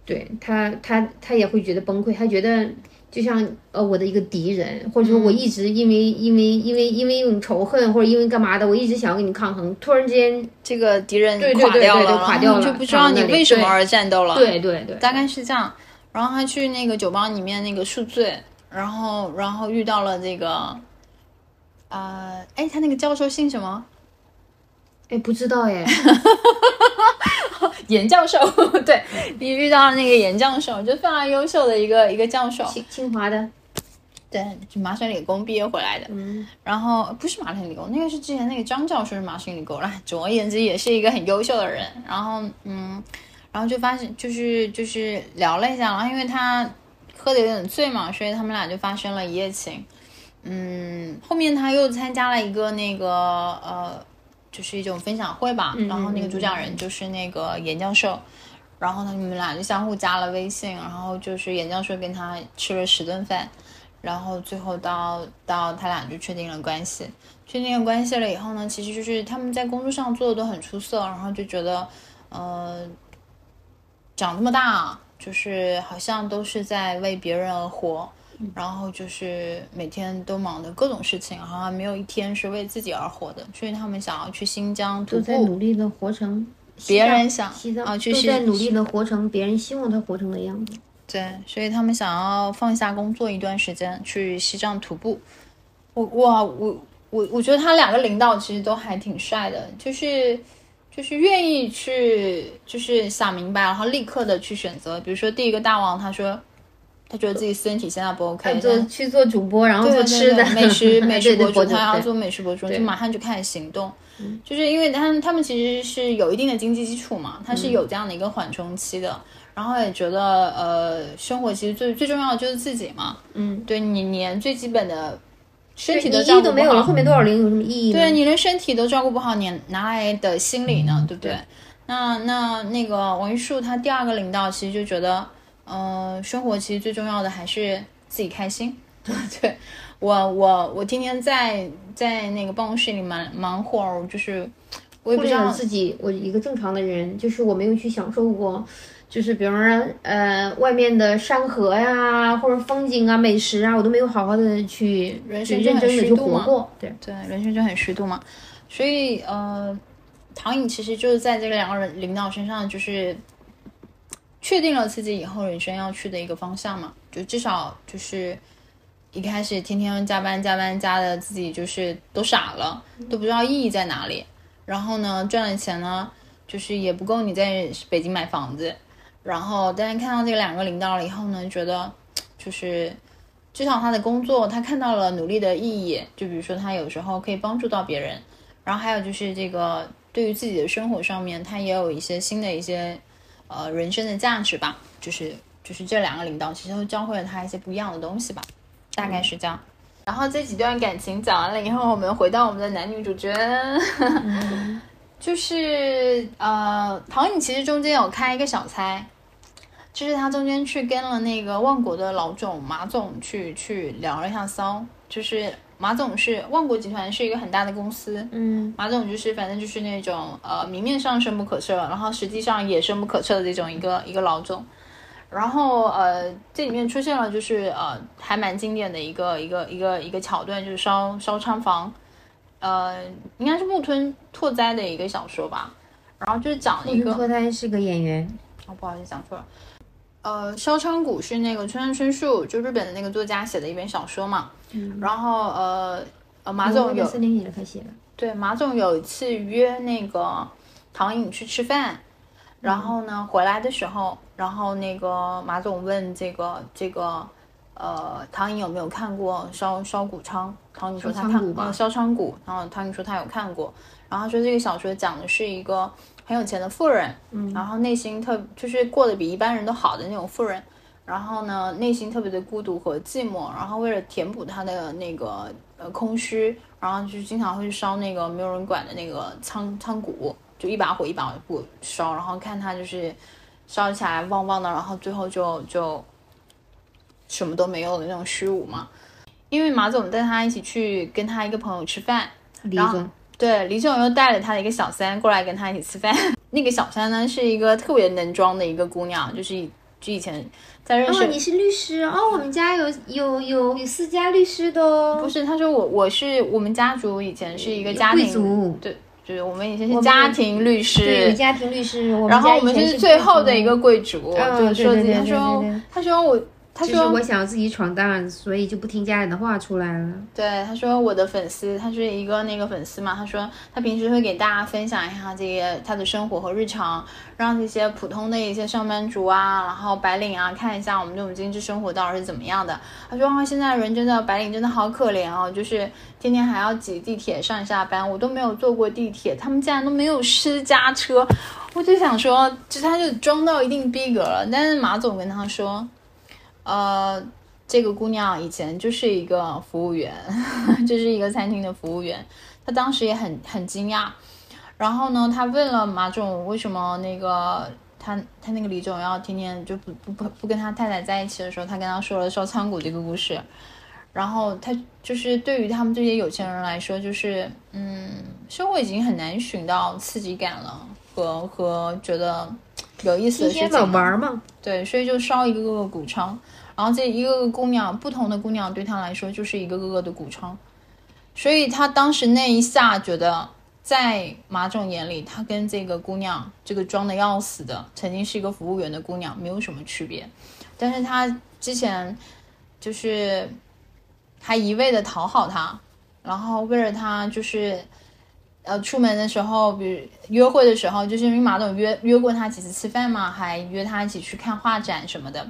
对他，他他也会觉得崩溃，他觉得就像呃我的一个敌人，或者说我一直因为、因为因为因为一种仇恨或者因为干嘛的，我一直想要跟你抗衡，突然之间这个敌人垮掉了，垮掉了就不知道你为什么而战斗了，对对对，大概是这样。然后他去那个酒吧里面那个宿醉，然后然后遇到了这个，呃，哎，他那个教授姓什么？哎不知道哎，严教授，对你遇到了那个严教授，就非常优秀的一个一个教授，清清华的，对，就麻省理工毕业回来的。嗯，然后不是麻省理工，那个是之前那个张教授是麻省理工。啦，总而言之，也是一个很优秀的人。然后，嗯，然后就发现，就是就是聊了一下，然后因为他喝的有点醉嘛，所以他们俩就发生了一夜情。嗯，后面他又参加了一个那个呃，就是一种分享会吧，然后那个主讲人就是那个严教授。然后呢，你们俩就相互加了微信，然后就是严教授跟他吃了十顿饭，然后最后到到他俩就确定了关系，确定了关系了以后呢，其实就是他们在工作上做的都很出色，然后就觉得，呃，长这么大，就是好像都是在为别人而活，然后就是每天都忙的各种事情，好像没有一天是为自己而活的，所以他们想要去新疆徒都在步，努力的活成别人想西藏啊去西都在努力的活成别人希望他活成的样子。对，所以他们想要放下工作一段时间，去西藏徒步。我哇我我我觉得他两个领导其实都还挺帅的，就是就是愿意去就是想明白，然后立刻的去选择。比如说第一个大王，他说他觉得自己身体现在不 OK，做去做主播，然后做吃的美食 美食博主，他要对做美食博主，就马上就开始行动。就是因为他们他们其实是有一定的经济基础嘛，他嗯是有这样的一个缓冲期的，然后也觉得呃，生活其实最最重要的就是自己嘛。嗯，对你连最基本的身体你一都照顾都没有了，后面多少零有什么意义？对你连身体都照顾不好，你哪来的心理嗯呢？对不对？那那那个王玉树他第二个领导其实就觉得，呃，生活其实最重要的还是自己开心。对我我我天天在在那个办公室里忙忙活儿，就是我也不知道自己，我一个正常的人，就是我没有去享受过，就是比方说呃外面的山河呀，或者风景啊、美食啊，我都没有好好的去去人生就很认真的去虚度嘛活过。对，对，人生就很虚度嘛。所以呃，唐颖其实就是在这个两个人领导身上，就是确定了自己以后人生要去的一个方向嘛。就至少就是一开始天天加班加班加的自己就是都傻了，都不知道意义在哪里。然后呢，赚的钱呢，就是也不够你在北京买房子。然后，但是看到这两个领导了以后呢，觉得就是至少他的工作，他看到了努力的意义。就比如说，他有时候可以帮助到别人，然后还有就是这个对于自己的生活上面，他也有一些新的一些呃人生的价值吧。就是就是这两个领导其实都教会了他一些不一样的东西吧，大概是这样。然后这几段感情讲完了以后，我们回到我们的男女主角，就是呃，唐颖其实中间有开一个小差，就是他中间去跟了那个万国的老总马总去去聊了一下骚，就是马总是万国集团是一个很大的公司，嗯，马总就是反正就是那种呃明面上深不可测，然后实际上也深不可测的这种一个一个老总。然后呃，这里面出现了就是呃还蛮经典的一个一个一个一个桥段，就是烧烧仓房，呃，应该是木村拓哉的一个小说吧。然后就是讲了一个，拓哉是个演员，哦，不好意思讲错了。呃，烧仓谷是那个村上春树，就日本的那个作家写的一本小说嘛。嗯。然后呃呃，马总有对，马总有一次约那个唐颖去吃饭，然后呢回来的时候，然后那个马总问这个这个呃唐颖有没有看过烧烧谷仓，唐颖说他看烧仓谷吧。呃烧仓谷，然后唐颖说他有看过，然后他说这个小说讲的是一个很有钱的富人，嗯，然后内心特就是过得比一般人都好的那种富人。然后呢，内心特别的孤独和寂寞，然后为了填补他的那个呃空虚，然后就经常会去烧那个没有人管的那个仓仓谷，就一把火一把火烧，然后看他就是烧起来旺旺的，然后最后就就什么都没有的那种虚无嘛。因为马总带他一起去跟他一个朋友吃饭，然后李总，对，李总又带了他的一个小三过来跟他一起吃饭。那个小三呢是一个特别能装的一个姑娘，就是以就以前在认识。哦，你是律师哦，我们家有有有有私家律师的哦，不是，他说我我是我们家族以前是一个家庭对，就是我们以前是家庭律师对，师，家庭律师，然后我们是最后的一个贵贵族，嗯就是说他说他说我他说我想要自己闯荡，所以就不听家人的话出来了。对，他说我的粉丝，他是一个那个粉丝嘛，他说他平时会给大家分享一下这些他的生活和日常，让这些普通的一些上班族啊，然后白领啊看一下我们这种精致生活到底是怎么样的。他说啊，现在人真的白领真的好可怜哦，就是天天还要挤地铁上下班，我都没有坐过地铁，他们竟然都没有私家车，我就想说，就他就装到一定逼格了。但是马总跟他说，呃。这个姑娘以前就是一个服务员，就是一个餐厅的服务员。她当时也很很惊讶，然后呢，她问了马总为什么那个他他那个李总要天天就不不不不跟他太太在一起的时候，他跟他说了烧仓谷这个故事。然后他就是对于他们这些有钱人来说，就是嗯，生活已经很难寻到刺激感了，和和觉得有意思的事情新鲜好了。玩嘛，对，所以就烧一个个谷仓，然后这一个个姑娘，不同的姑娘对他来说就是一个个个的古窗，所以他当时那一下觉得，在马总眼里，他跟这个姑娘，这个装的要死的，曾经是一个服务员的姑娘，没有什么区别，但是他之前就是还一味的讨好他，然后为了他就是。呃，出门的时候，比如约会的时候，就是因为马总约约过他几次吃饭嘛，还约他一起去看画展什么的。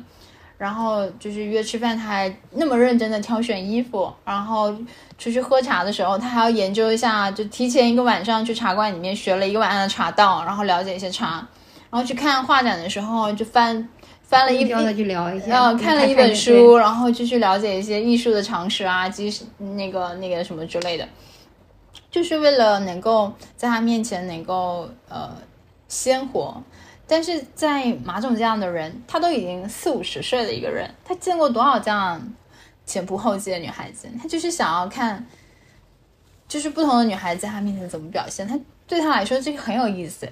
然后就是约吃饭，他还那么认真的挑选衣服。然后出去喝茶的时候，他还要研究一下，就提前一个晚上去茶馆里面学了一个晚上的茶道，然后了解一些茶。然后去看画展的时候，就翻翻了一标的去聊一下，然后看了一本书，然后就去了解一些艺术的常识啊，及那个那个什么之类的。就是为了能够在他面前能够呃鲜活，但是在马总这样的人，他都已经四五十岁的一个人，他见过多少这样前仆后继的女孩子？他就是想要看，就是不同的女孩子在他面前怎么表现。他对他来说这个很有意思，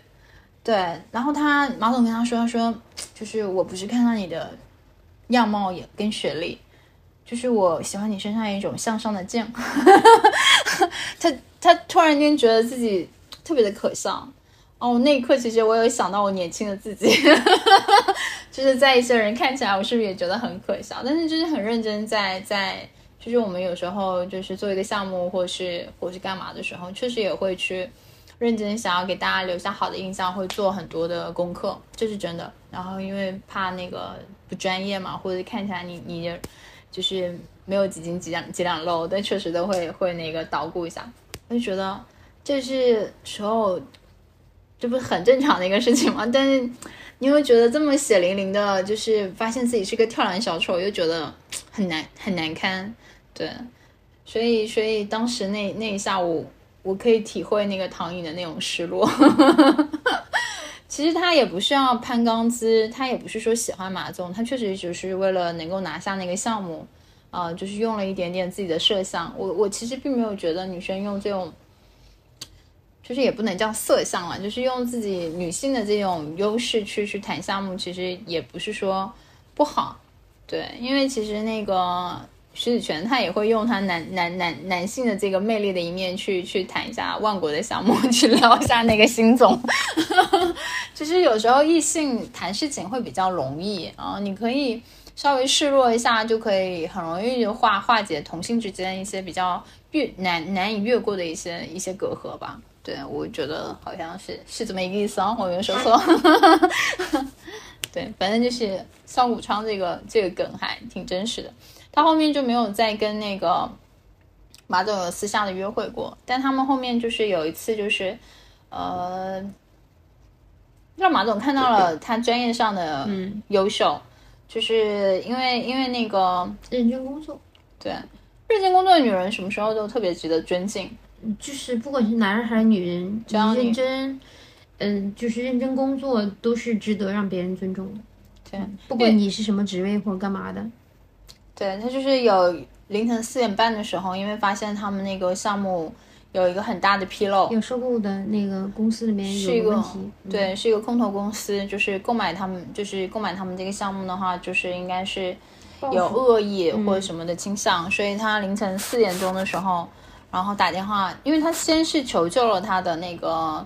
对。然后他马总跟他说：“他说就是我不是看到你的样貌也跟学历，就是我喜欢你身上一种向上的劲。”他。他突然间觉得自己特别的可笑哦，那一刻其实我有想到我年轻的自己，就是在一些人看起来，我是不是也觉得很可笑？但是就是很认真，在在，就是我们有时候就是做一个项目，或是或是干嘛的时候，确实也会去认真想要给大家留下好的印象，会做很多的功课，这是真的。然后因为怕那个不专业嘛，或者看起来你你就是没有几斤几两几两肉，但确实都会会那个捣鼓一下。就觉得这是时候，这不是很正常的一个事情吗？但是你会觉得这么血淋淋的，就是发现自己是个跳梁小丑，又觉得很难很难堪。对，所以所以当时那那一下午，我可以体会那个唐颖的那种失落。其实他也不是要攀钢资，他也不是说喜欢马总，他确实只是为了能够拿下那个项目。啊，就是用了一点点自己的设想，我我其实并没有觉得女生用这种，就是也不能叫色相了，就是用自己女性的这种优势去去谈项目，其实也不是说不好，对，因为其实那个徐子泉他也会用他男男男男性的这个魅力的一面去去谈一下万国的项目，去聊一下那个辛总，其 实有时候异性谈事情会比较容易啊，你可以。稍微示弱一下就可以很容易就化化解同性之间一些比较越难难以越过的一些一些隔阂吧。对我觉得好像是是这么一个意思啊，我没有说错。对，反正就是上武昌这个这个梗还挺真实的。他后面就没有再跟那个马总有私下的约会过，但他们后面就是有一次就是呃让马总看到了 他专业上的优秀。就是因为因为那个认真工作，对，认真工作的女人什么时候都特别值得尊敬。就是不管是男人还是女人，只要认真，嗯，就是认真工作都是值得让别人尊重的。对，不管你是什么职位或干嘛的。对他就是有凌晨四点半的时候，因为发现他们那个项目。有一个很大的纰漏，有收购的那个公司里面有问题，对，是一个空投公司，就是购买他们，就是购买他们这个项目的话，就是应该是有恶意或者什么的倾向，所以他凌晨四点钟的时候，然后打电话，因为他先是求救了他的那个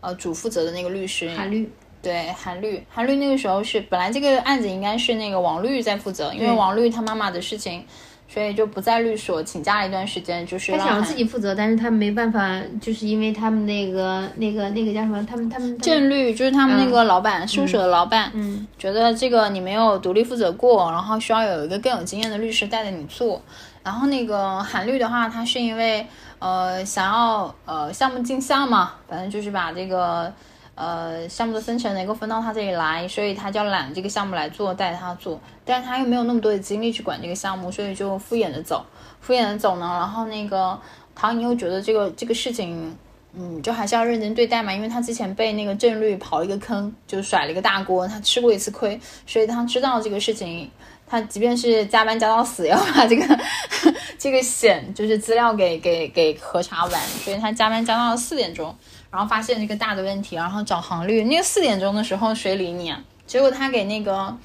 呃主负责的那个律师。韩律，对韩律，韩律那个时候是本来这个案子应该是那个王律在负责，因为王律他妈妈的事情。所以就不在律所请假了一段时间，就是他想自己负责，但是他没办法，就是因为他们那个那个那个叫什么，他们他们郑律就是他们那个老板，事务所的老板，嗯，觉得这个你没有独立负责过，然后需要有一个更有经验的律师带着你做。然后那个韩律的话，他是因为呃想要呃项目进项嘛，反正就是把这个。呃，项目的分成能够分到他这里来，所以他就要揽这个项目来做，带他做。但是他又没有那么多的精力去管这个项目，所以就敷衍的走，敷衍的走呢。然后那个唐颖又觉得这个这个事情，嗯，就还是要认真对待嘛，因为他之前被那个郑律刨了一个坑，就甩了一个大锅，他吃过一次亏，所以他知道这个事情，他即便是加班加到死，要把这个 这个险就是资料给给给核查完，所以他加班加到了四点钟。然后发现这个大的问题，然后找航律。那个四点钟的时候，谁理你啊？结果他给那个，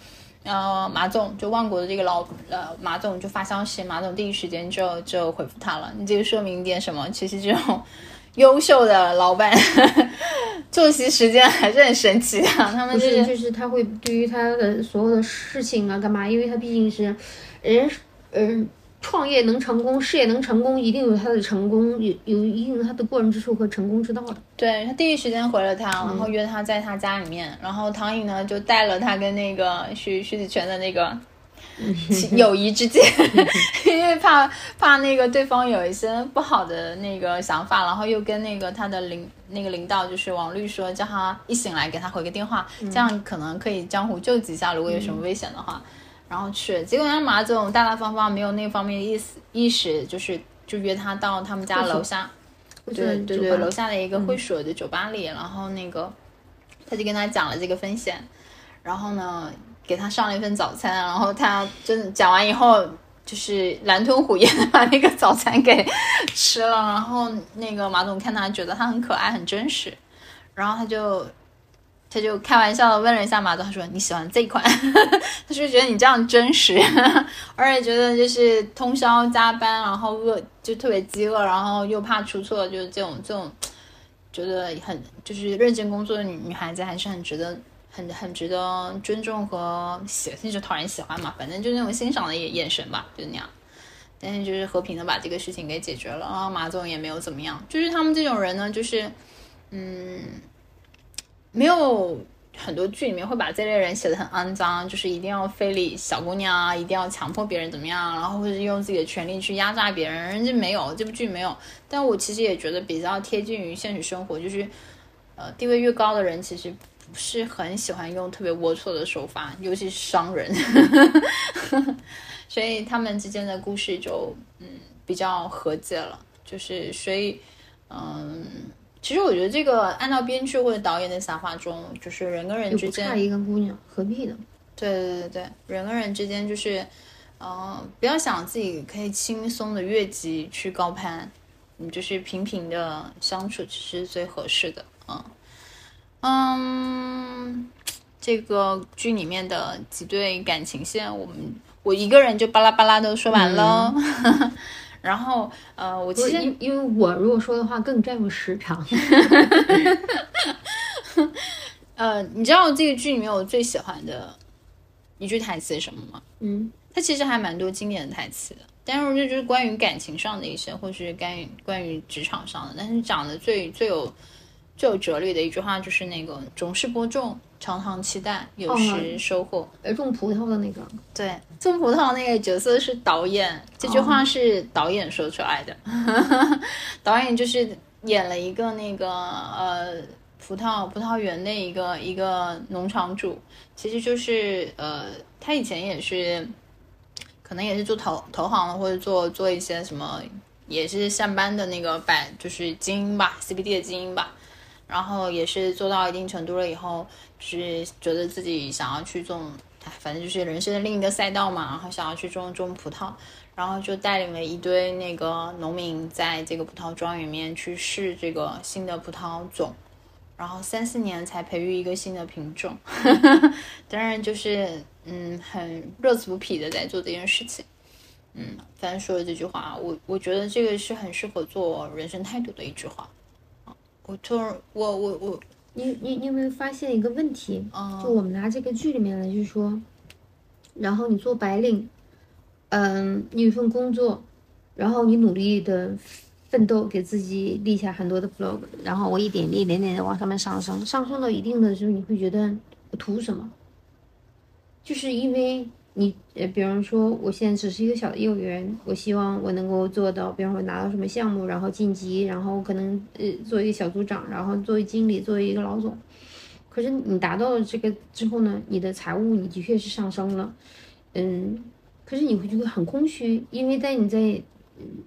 呃，马总，就万国的这个老，呃，马总就发消息，马总第一时间就就回复他了。你这个说明点什么？其实这种优秀的老板，作息时间还是很神奇的。他们就是就是他会对于他的所有的事情啊干嘛？因为他毕竟是人，嗯。创业能成功，事业能成功，一定有他的成功，有有一定他的过人之处和成功之道的。对他第一时间回了他，然后约他在他家里面，然后唐颖呢就带了他跟那个徐徐子泉的那个 友谊之间，因为怕怕那个对方有一些不好的那个想法，然后又跟那个他的领那个领导就是王律说，叫他一醒来给他回个电话，这样可能可以江湖救急一下，如果有什么危险的话。然后去，结果人家马总大大方方，没有那方面的意思意识，就是就约他到他们家楼下，对对对，楼下的一个会所的酒吧里，然后那个他就跟他讲了这个风险，然后呢给他上了一份早餐，然后他真的讲完以后，就是狼吞虎咽的把那个早餐给吃了，然后那个马总看他觉得他很可爱很真实，然后他就。他就开玩笑的问了一下马总，他说你喜欢这一款，他是觉得你这样真实，而且觉得就是通宵加班，然后饿就特别饥饿，然后又怕出错，就是这种这种，觉得很就是认真工作的女女孩子还是很值得很很值得尊重和喜，甚至讨人喜欢嘛，反正就那种欣赏的眼眼神吧，就那样。但是就是和平的把这个事情给解决了，然后马总也没有怎么样，就是他们这种人呢，就是嗯。没有很多剧里面会把这类人写的很肮脏，就是一定要非礼小姑娘啊，一定要强迫别人怎么样，然后或者用自己的权利去压榨别人，人家没有，这部剧没有。但我其实也觉得比较贴近于现实生活，就是呃地位越高的人，其实是很喜欢用特别龌龊的手法，尤其是伤人，所以他们之间的故事就嗯比较和解了，就是所以嗯。其实我觉得这个按照编剧或者导演的想法中，就是人跟人之间差一个姑娘，何必呢？对对对对，人跟人之间就是，嗯，不要想自己可以轻松的越级去高攀，你就是平平的相处其实最合适的。嗯嗯，这个剧里面的几对感情线，我们我一个人就巴拉巴拉都说完了。然后，呃，我其实因为我如果说的话更占用时长。呃，你知道这个剧里面我最喜欢的一句台词是什么吗？嗯，它其实还蛮多经典的台词的，但是这就是关于感情上的一些，或是关于关于职场上的。但是讲的最最有最有哲理的一句话就是那个“总是播种”。常常期待，有时收获。呃，种葡萄的那个，对，种葡萄那个角色是导演，这句话是导演说出来的。导演就是演了一个那个呃葡萄葡萄园的一个一个农场主，其实就是呃他以前也是，可能也是做投投行的，或者做做一些什么，也是上班的那个百就是精英吧，CBD 的精英吧。然后也是做到一定程度了以后，就是觉得自己想要去种，反正就是人生的另一个赛道嘛。然后想要去种种葡萄，然后就带领了一堆那个农民在这个葡萄庄园里面去试这个新的葡萄种，然后三四年才培育一个新的品种。当然就是嗯，很乐此不疲的在做这件事情。嗯，反正说了这句话，我我觉得这个是很适合做人生态度的一句话。我突然，我我我，你你你有没有发现一个问题？就我们拿这个剧里面来去说，然后你做白领，嗯，你有一份工作，然后你努力的奋斗，给自己立下很多的 vlog，然后我一点一点点的往上面上升，上升到一定的时候，你会觉得我图什么？就是因为。你呃，比方说，我现在只是一个小的业务员，我希望我能够做到，比方说拿到什么项目，然后晋级，然后可能呃做一个小组长，然后作为经理，作为一个老总。可是你达到了这个之后呢，你的财务你的确是上升了，嗯，可是你会觉得很空虚，因为在你在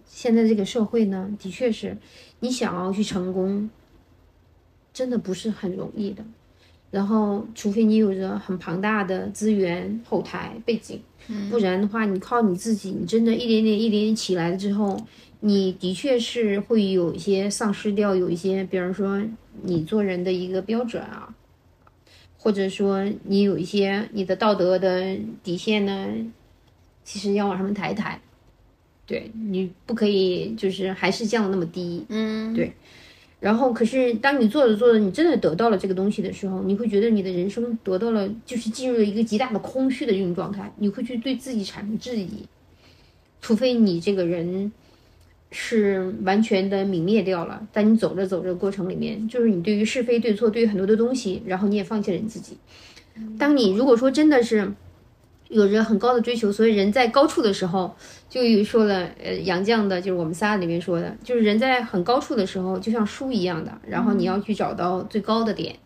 现在这个社会呢，的确是你想要去成功，真的不是很容易的。然后，除非你有着很庞大的资源后台背景，不然的话，你靠你自己，你真的一点点、一点点起来了之后，你的确是会有一些丧失掉，有一些，比如说你做人的一个标准啊，或者说你有一些你的道德的底线呢，其实要往上面抬一抬。对你不可以就是还是降的那么低，嗯，对。然后，可是当你做着做着，你真的得到了这个东西的时候，你会觉得你的人生得到了，就是进入了一个极大的空虚的这种状态。你会去对自己产生质疑，除非你这个人是完全的泯灭掉了，在你走着走着过程里面，就是你对于是非对错，对于很多的东西，然后你也放弃了你自己。当你如果说真的是有着很高的追求，所以人在高处的时候，就说了，呃，杨绛的，就是我们仨里面说的，就是人在很高处的时候，就像书一样的，然后你要去找到最高的点，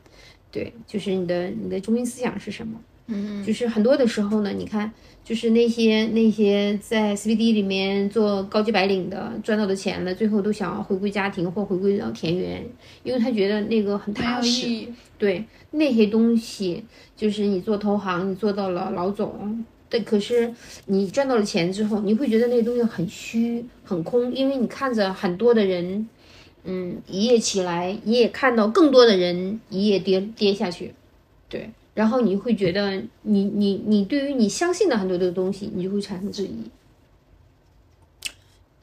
对，就是你的你的中心思想是什么？嗯，就是很多的时候呢，你看，就是那些那些在 CBD 里面做高级白领的，赚到的钱呢，最后都想要回归家庭或回归到田园，因为他觉得那个很踏实。对，那些东西就是你做投行，你做到了老总，对，可是你赚到了钱之后，你会觉得那些东西很虚、很空，因为你看着很多的人，嗯，一夜起来，你也看到更多的人一夜跌跌下去，对。然后你会觉得，你你你对于你相信的很多的东西，你就会产生质疑。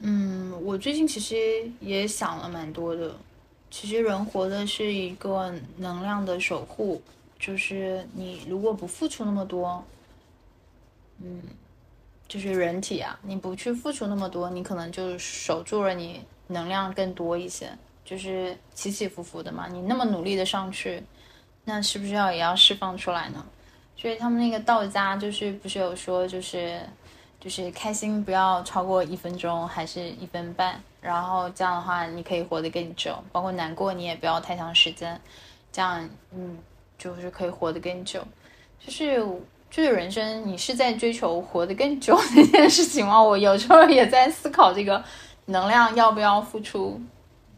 嗯，我最近其实也想了蛮多的。其实人活的是一个能量的守护，就是你如果不付出那么多，嗯，就是人体啊，你不去付出那么多，你可能就守住了你能量更多一些，就是起起伏伏的嘛。你那么努力的上去。那是不是要也要释放出来呢？所以他们那个道家就是不是有说，就是就是开心不要超过一分钟，还是一分半，然后这样的话你可以活得更久。包括难过你也不要太长时间，这样嗯就是可以活得更久。就是就是人生，你是在追求活得更久这件事情吗？我有时候也在思考这个能量要不要付出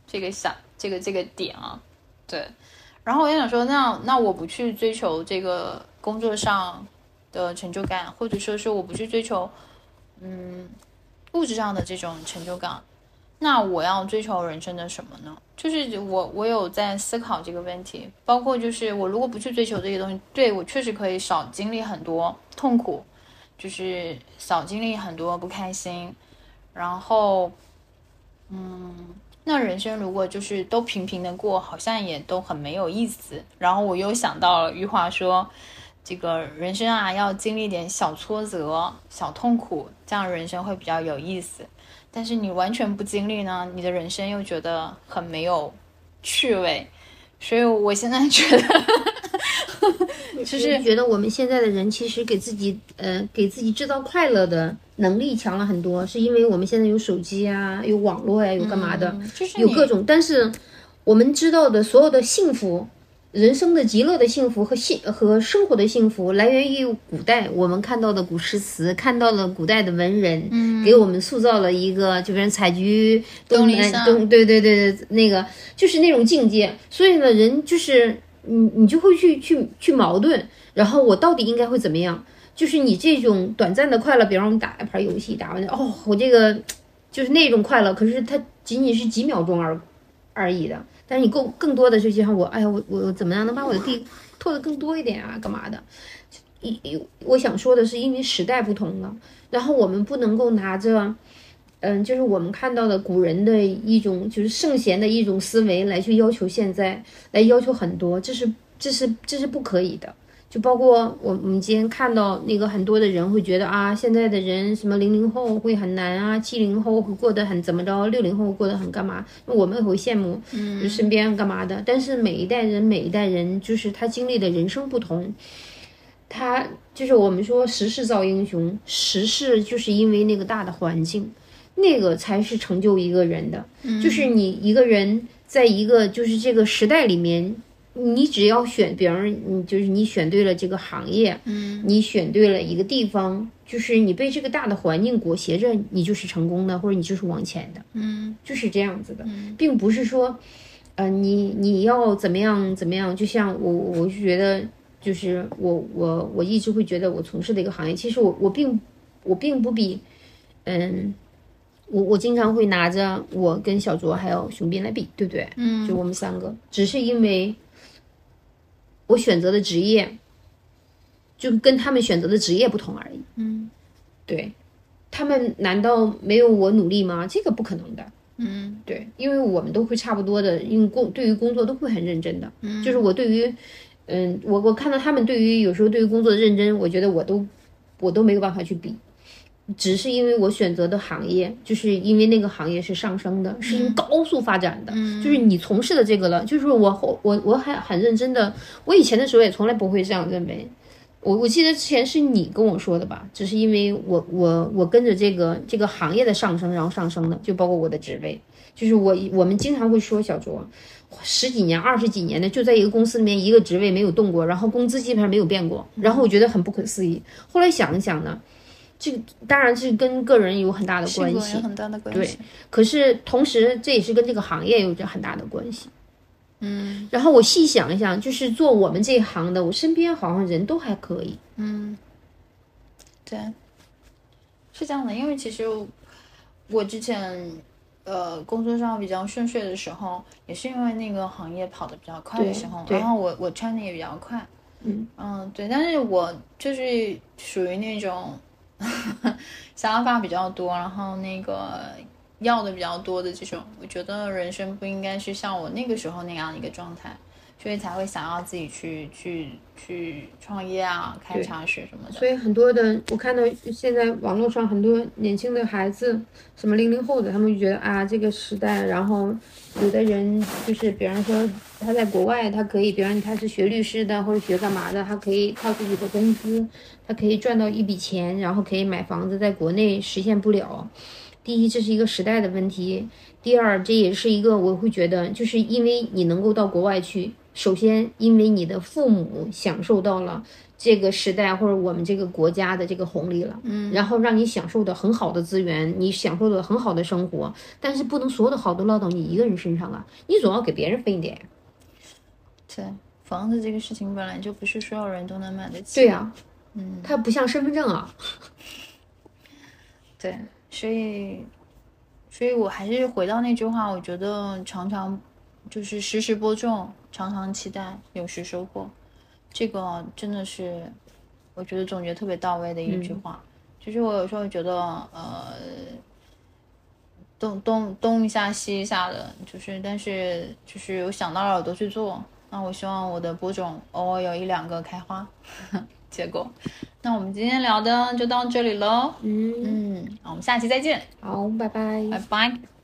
这个想这个这个点啊，对。然后我也想说，那那我不去追求这个工作上的成就感，或者说是我不去追求，嗯，物质上的这种成就感，那我要追求人生的什么呢？就是我我有在思考这个问题，包括就是我如果不去追求这些东西，对我确实可以少经历很多痛苦，就是少经历很多不开心，然后，嗯。那人生如果就是都平平的过，好像也都很没有意思。然后我又想到了余华说，这个人生啊，要经历点小挫折、小痛苦，这样人生会比较有意思。但是你完全不经历呢，你的人生又觉得很没有趣味。所以我现在觉得，就是觉得我们现在的人其实给自己呃给自己制造快乐的。能力强了很多，是因为我们现在有手机啊，有网络呀，有干嘛的，有各种。但是我们知道的所有的幸福，人生的极乐的幸福和幸和生活的幸福，来源于古代我们看到的古诗词，看到了古代的文人，嗯，给我们塑造了一个，就比如采菊东篱东，对对对对，那个就是那种境界。所以呢，人就是你你就会去去去矛盾，然后我到底应该会怎么样？就是你这种短暂的快乐，比方我们打一盘游戏，打完哦，我这个就是那种快乐，可是它仅仅是几秒钟而而已的。但是你更更多的就像我，哎呀，我我怎么样能把我的地 拓得更多一点啊？干嘛的？一一我想说的是，因为时代不同了，然后我们不能够拿着，嗯，就是我们看到的古人的一种就是圣贤的一种思维来去要求现在，来要求很多，这是这是这是不可以的。就包括我，我们今天看到那个很多的人会觉得啊，现在的人什么零零后会很难啊，七零后会过得很怎么着，六零后过得很干嘛？我们也会羡慕，嗯，身边干嘛的？但是每一代人，每一代人就是他经历的人生不同，他就是我们说时势造英雄，时势就是因为那个大的环境，那个才是成就一个人的，就是你一个人在一个就是这个时代里面。你只要选，比方你就是你选对了这个行业，嗯，你选对了一个地方，就是你被这个大的环境裹挟着，你就是成功的，或者你就是往前的，嗯，就是这样子的，并不是说，呃，你你要怎么样怎么样，就像我，我就觉得，就是我我我一直会觉得我从事的一个行业，其实我我并我并不比，嗯，我我经常会拿着我跟小卓还有熊斌来比，对不对？嗯，就我们三个，只是因为。我选择的职业，就跟他们选择的职业不同而已。嗯，对，他们难道没有我努力吗？这个不可能的。嗯，对，因为我们都会差不多的，因为工对于工作都会很认真的。嗯，就是我对于，嗯，我我看到他们对于有时候对于工作的认真，我觉得我都我都没有办法去比。只是因为我选择的行业，就是因为那个行业是上升的，是因为高速发展的，就是你从事的这个了，就是我后我我还很认真的，我以前的时候也从来不会这样认为。我我记得之前是你跟我说的吧，只是因为我我我跟着这个这个行业的上升，然后上升的，就包括我的职位，就是我我们经常会说小卓，十几年、二十几年的就在一个公司里面一个职位没有动过，然后工资基本上没有变过，然后我觉得很不可思议。后来想一想呢，这个当然是跟个人有很大的关系，很大的关系。对，可是同时这也是跟这个行业有着很大的关系。嗯，然后我细想一想，就是做我们这一行的，我身边好像人都还可以。嗯，对，是这样的，因为其实我之前呃工作上比较顺遂的时候，也是因为那个行业跑得比较快的时候，然后我我穿的也比较快。嗯嗯，对，但是我就是属于那种 想法比较多，然后那个。要的比较多的这种，我觉得人生不应该是像我那个时候那样的一个状态，所以才会想要自己去去去创业啊，开茶室什么的。所以很多的，我看到现在网络上很多年轻的孩子，什么零零后的，他们就觉得啊，这个时代，然后有的人就是，比方说他在国外，他可以，比方他是学律师的或者学干嘛的，他可以靠自己的工资，他可以赚到一笔钱，然后可以买房子，在国内实现不了。第一，这是一个时代的问题；第二，这也是一个我会觉得，就是因为你能够到国外去，首先因为你的父母享受到了这个时代或者我们这个国家的这个红利了，嗯，然后让你享受的很好的资源，你享受的很好的生活，但是不能所有的好都落到你一个人身上啊，你总要给别人分一点。对，房子这个事情本来就不是所有人都能买得起。对呀，嗯，它不像身份证啊。对。所以，所以我还是回到那句话，我觉得常常就是时时播种，常常期待，有时收获。这个真的是我觉得总结特别到位的一句话。其实我有时候觉得，呃，东东东一下西一下的，就是但是就是我想到了我都去做。那我希望我的播种偶尔有一两个开花。结果，那我们今天聊的就到这里喽。嗯嗯，那我们下期再见。好，拜拜，拜拜。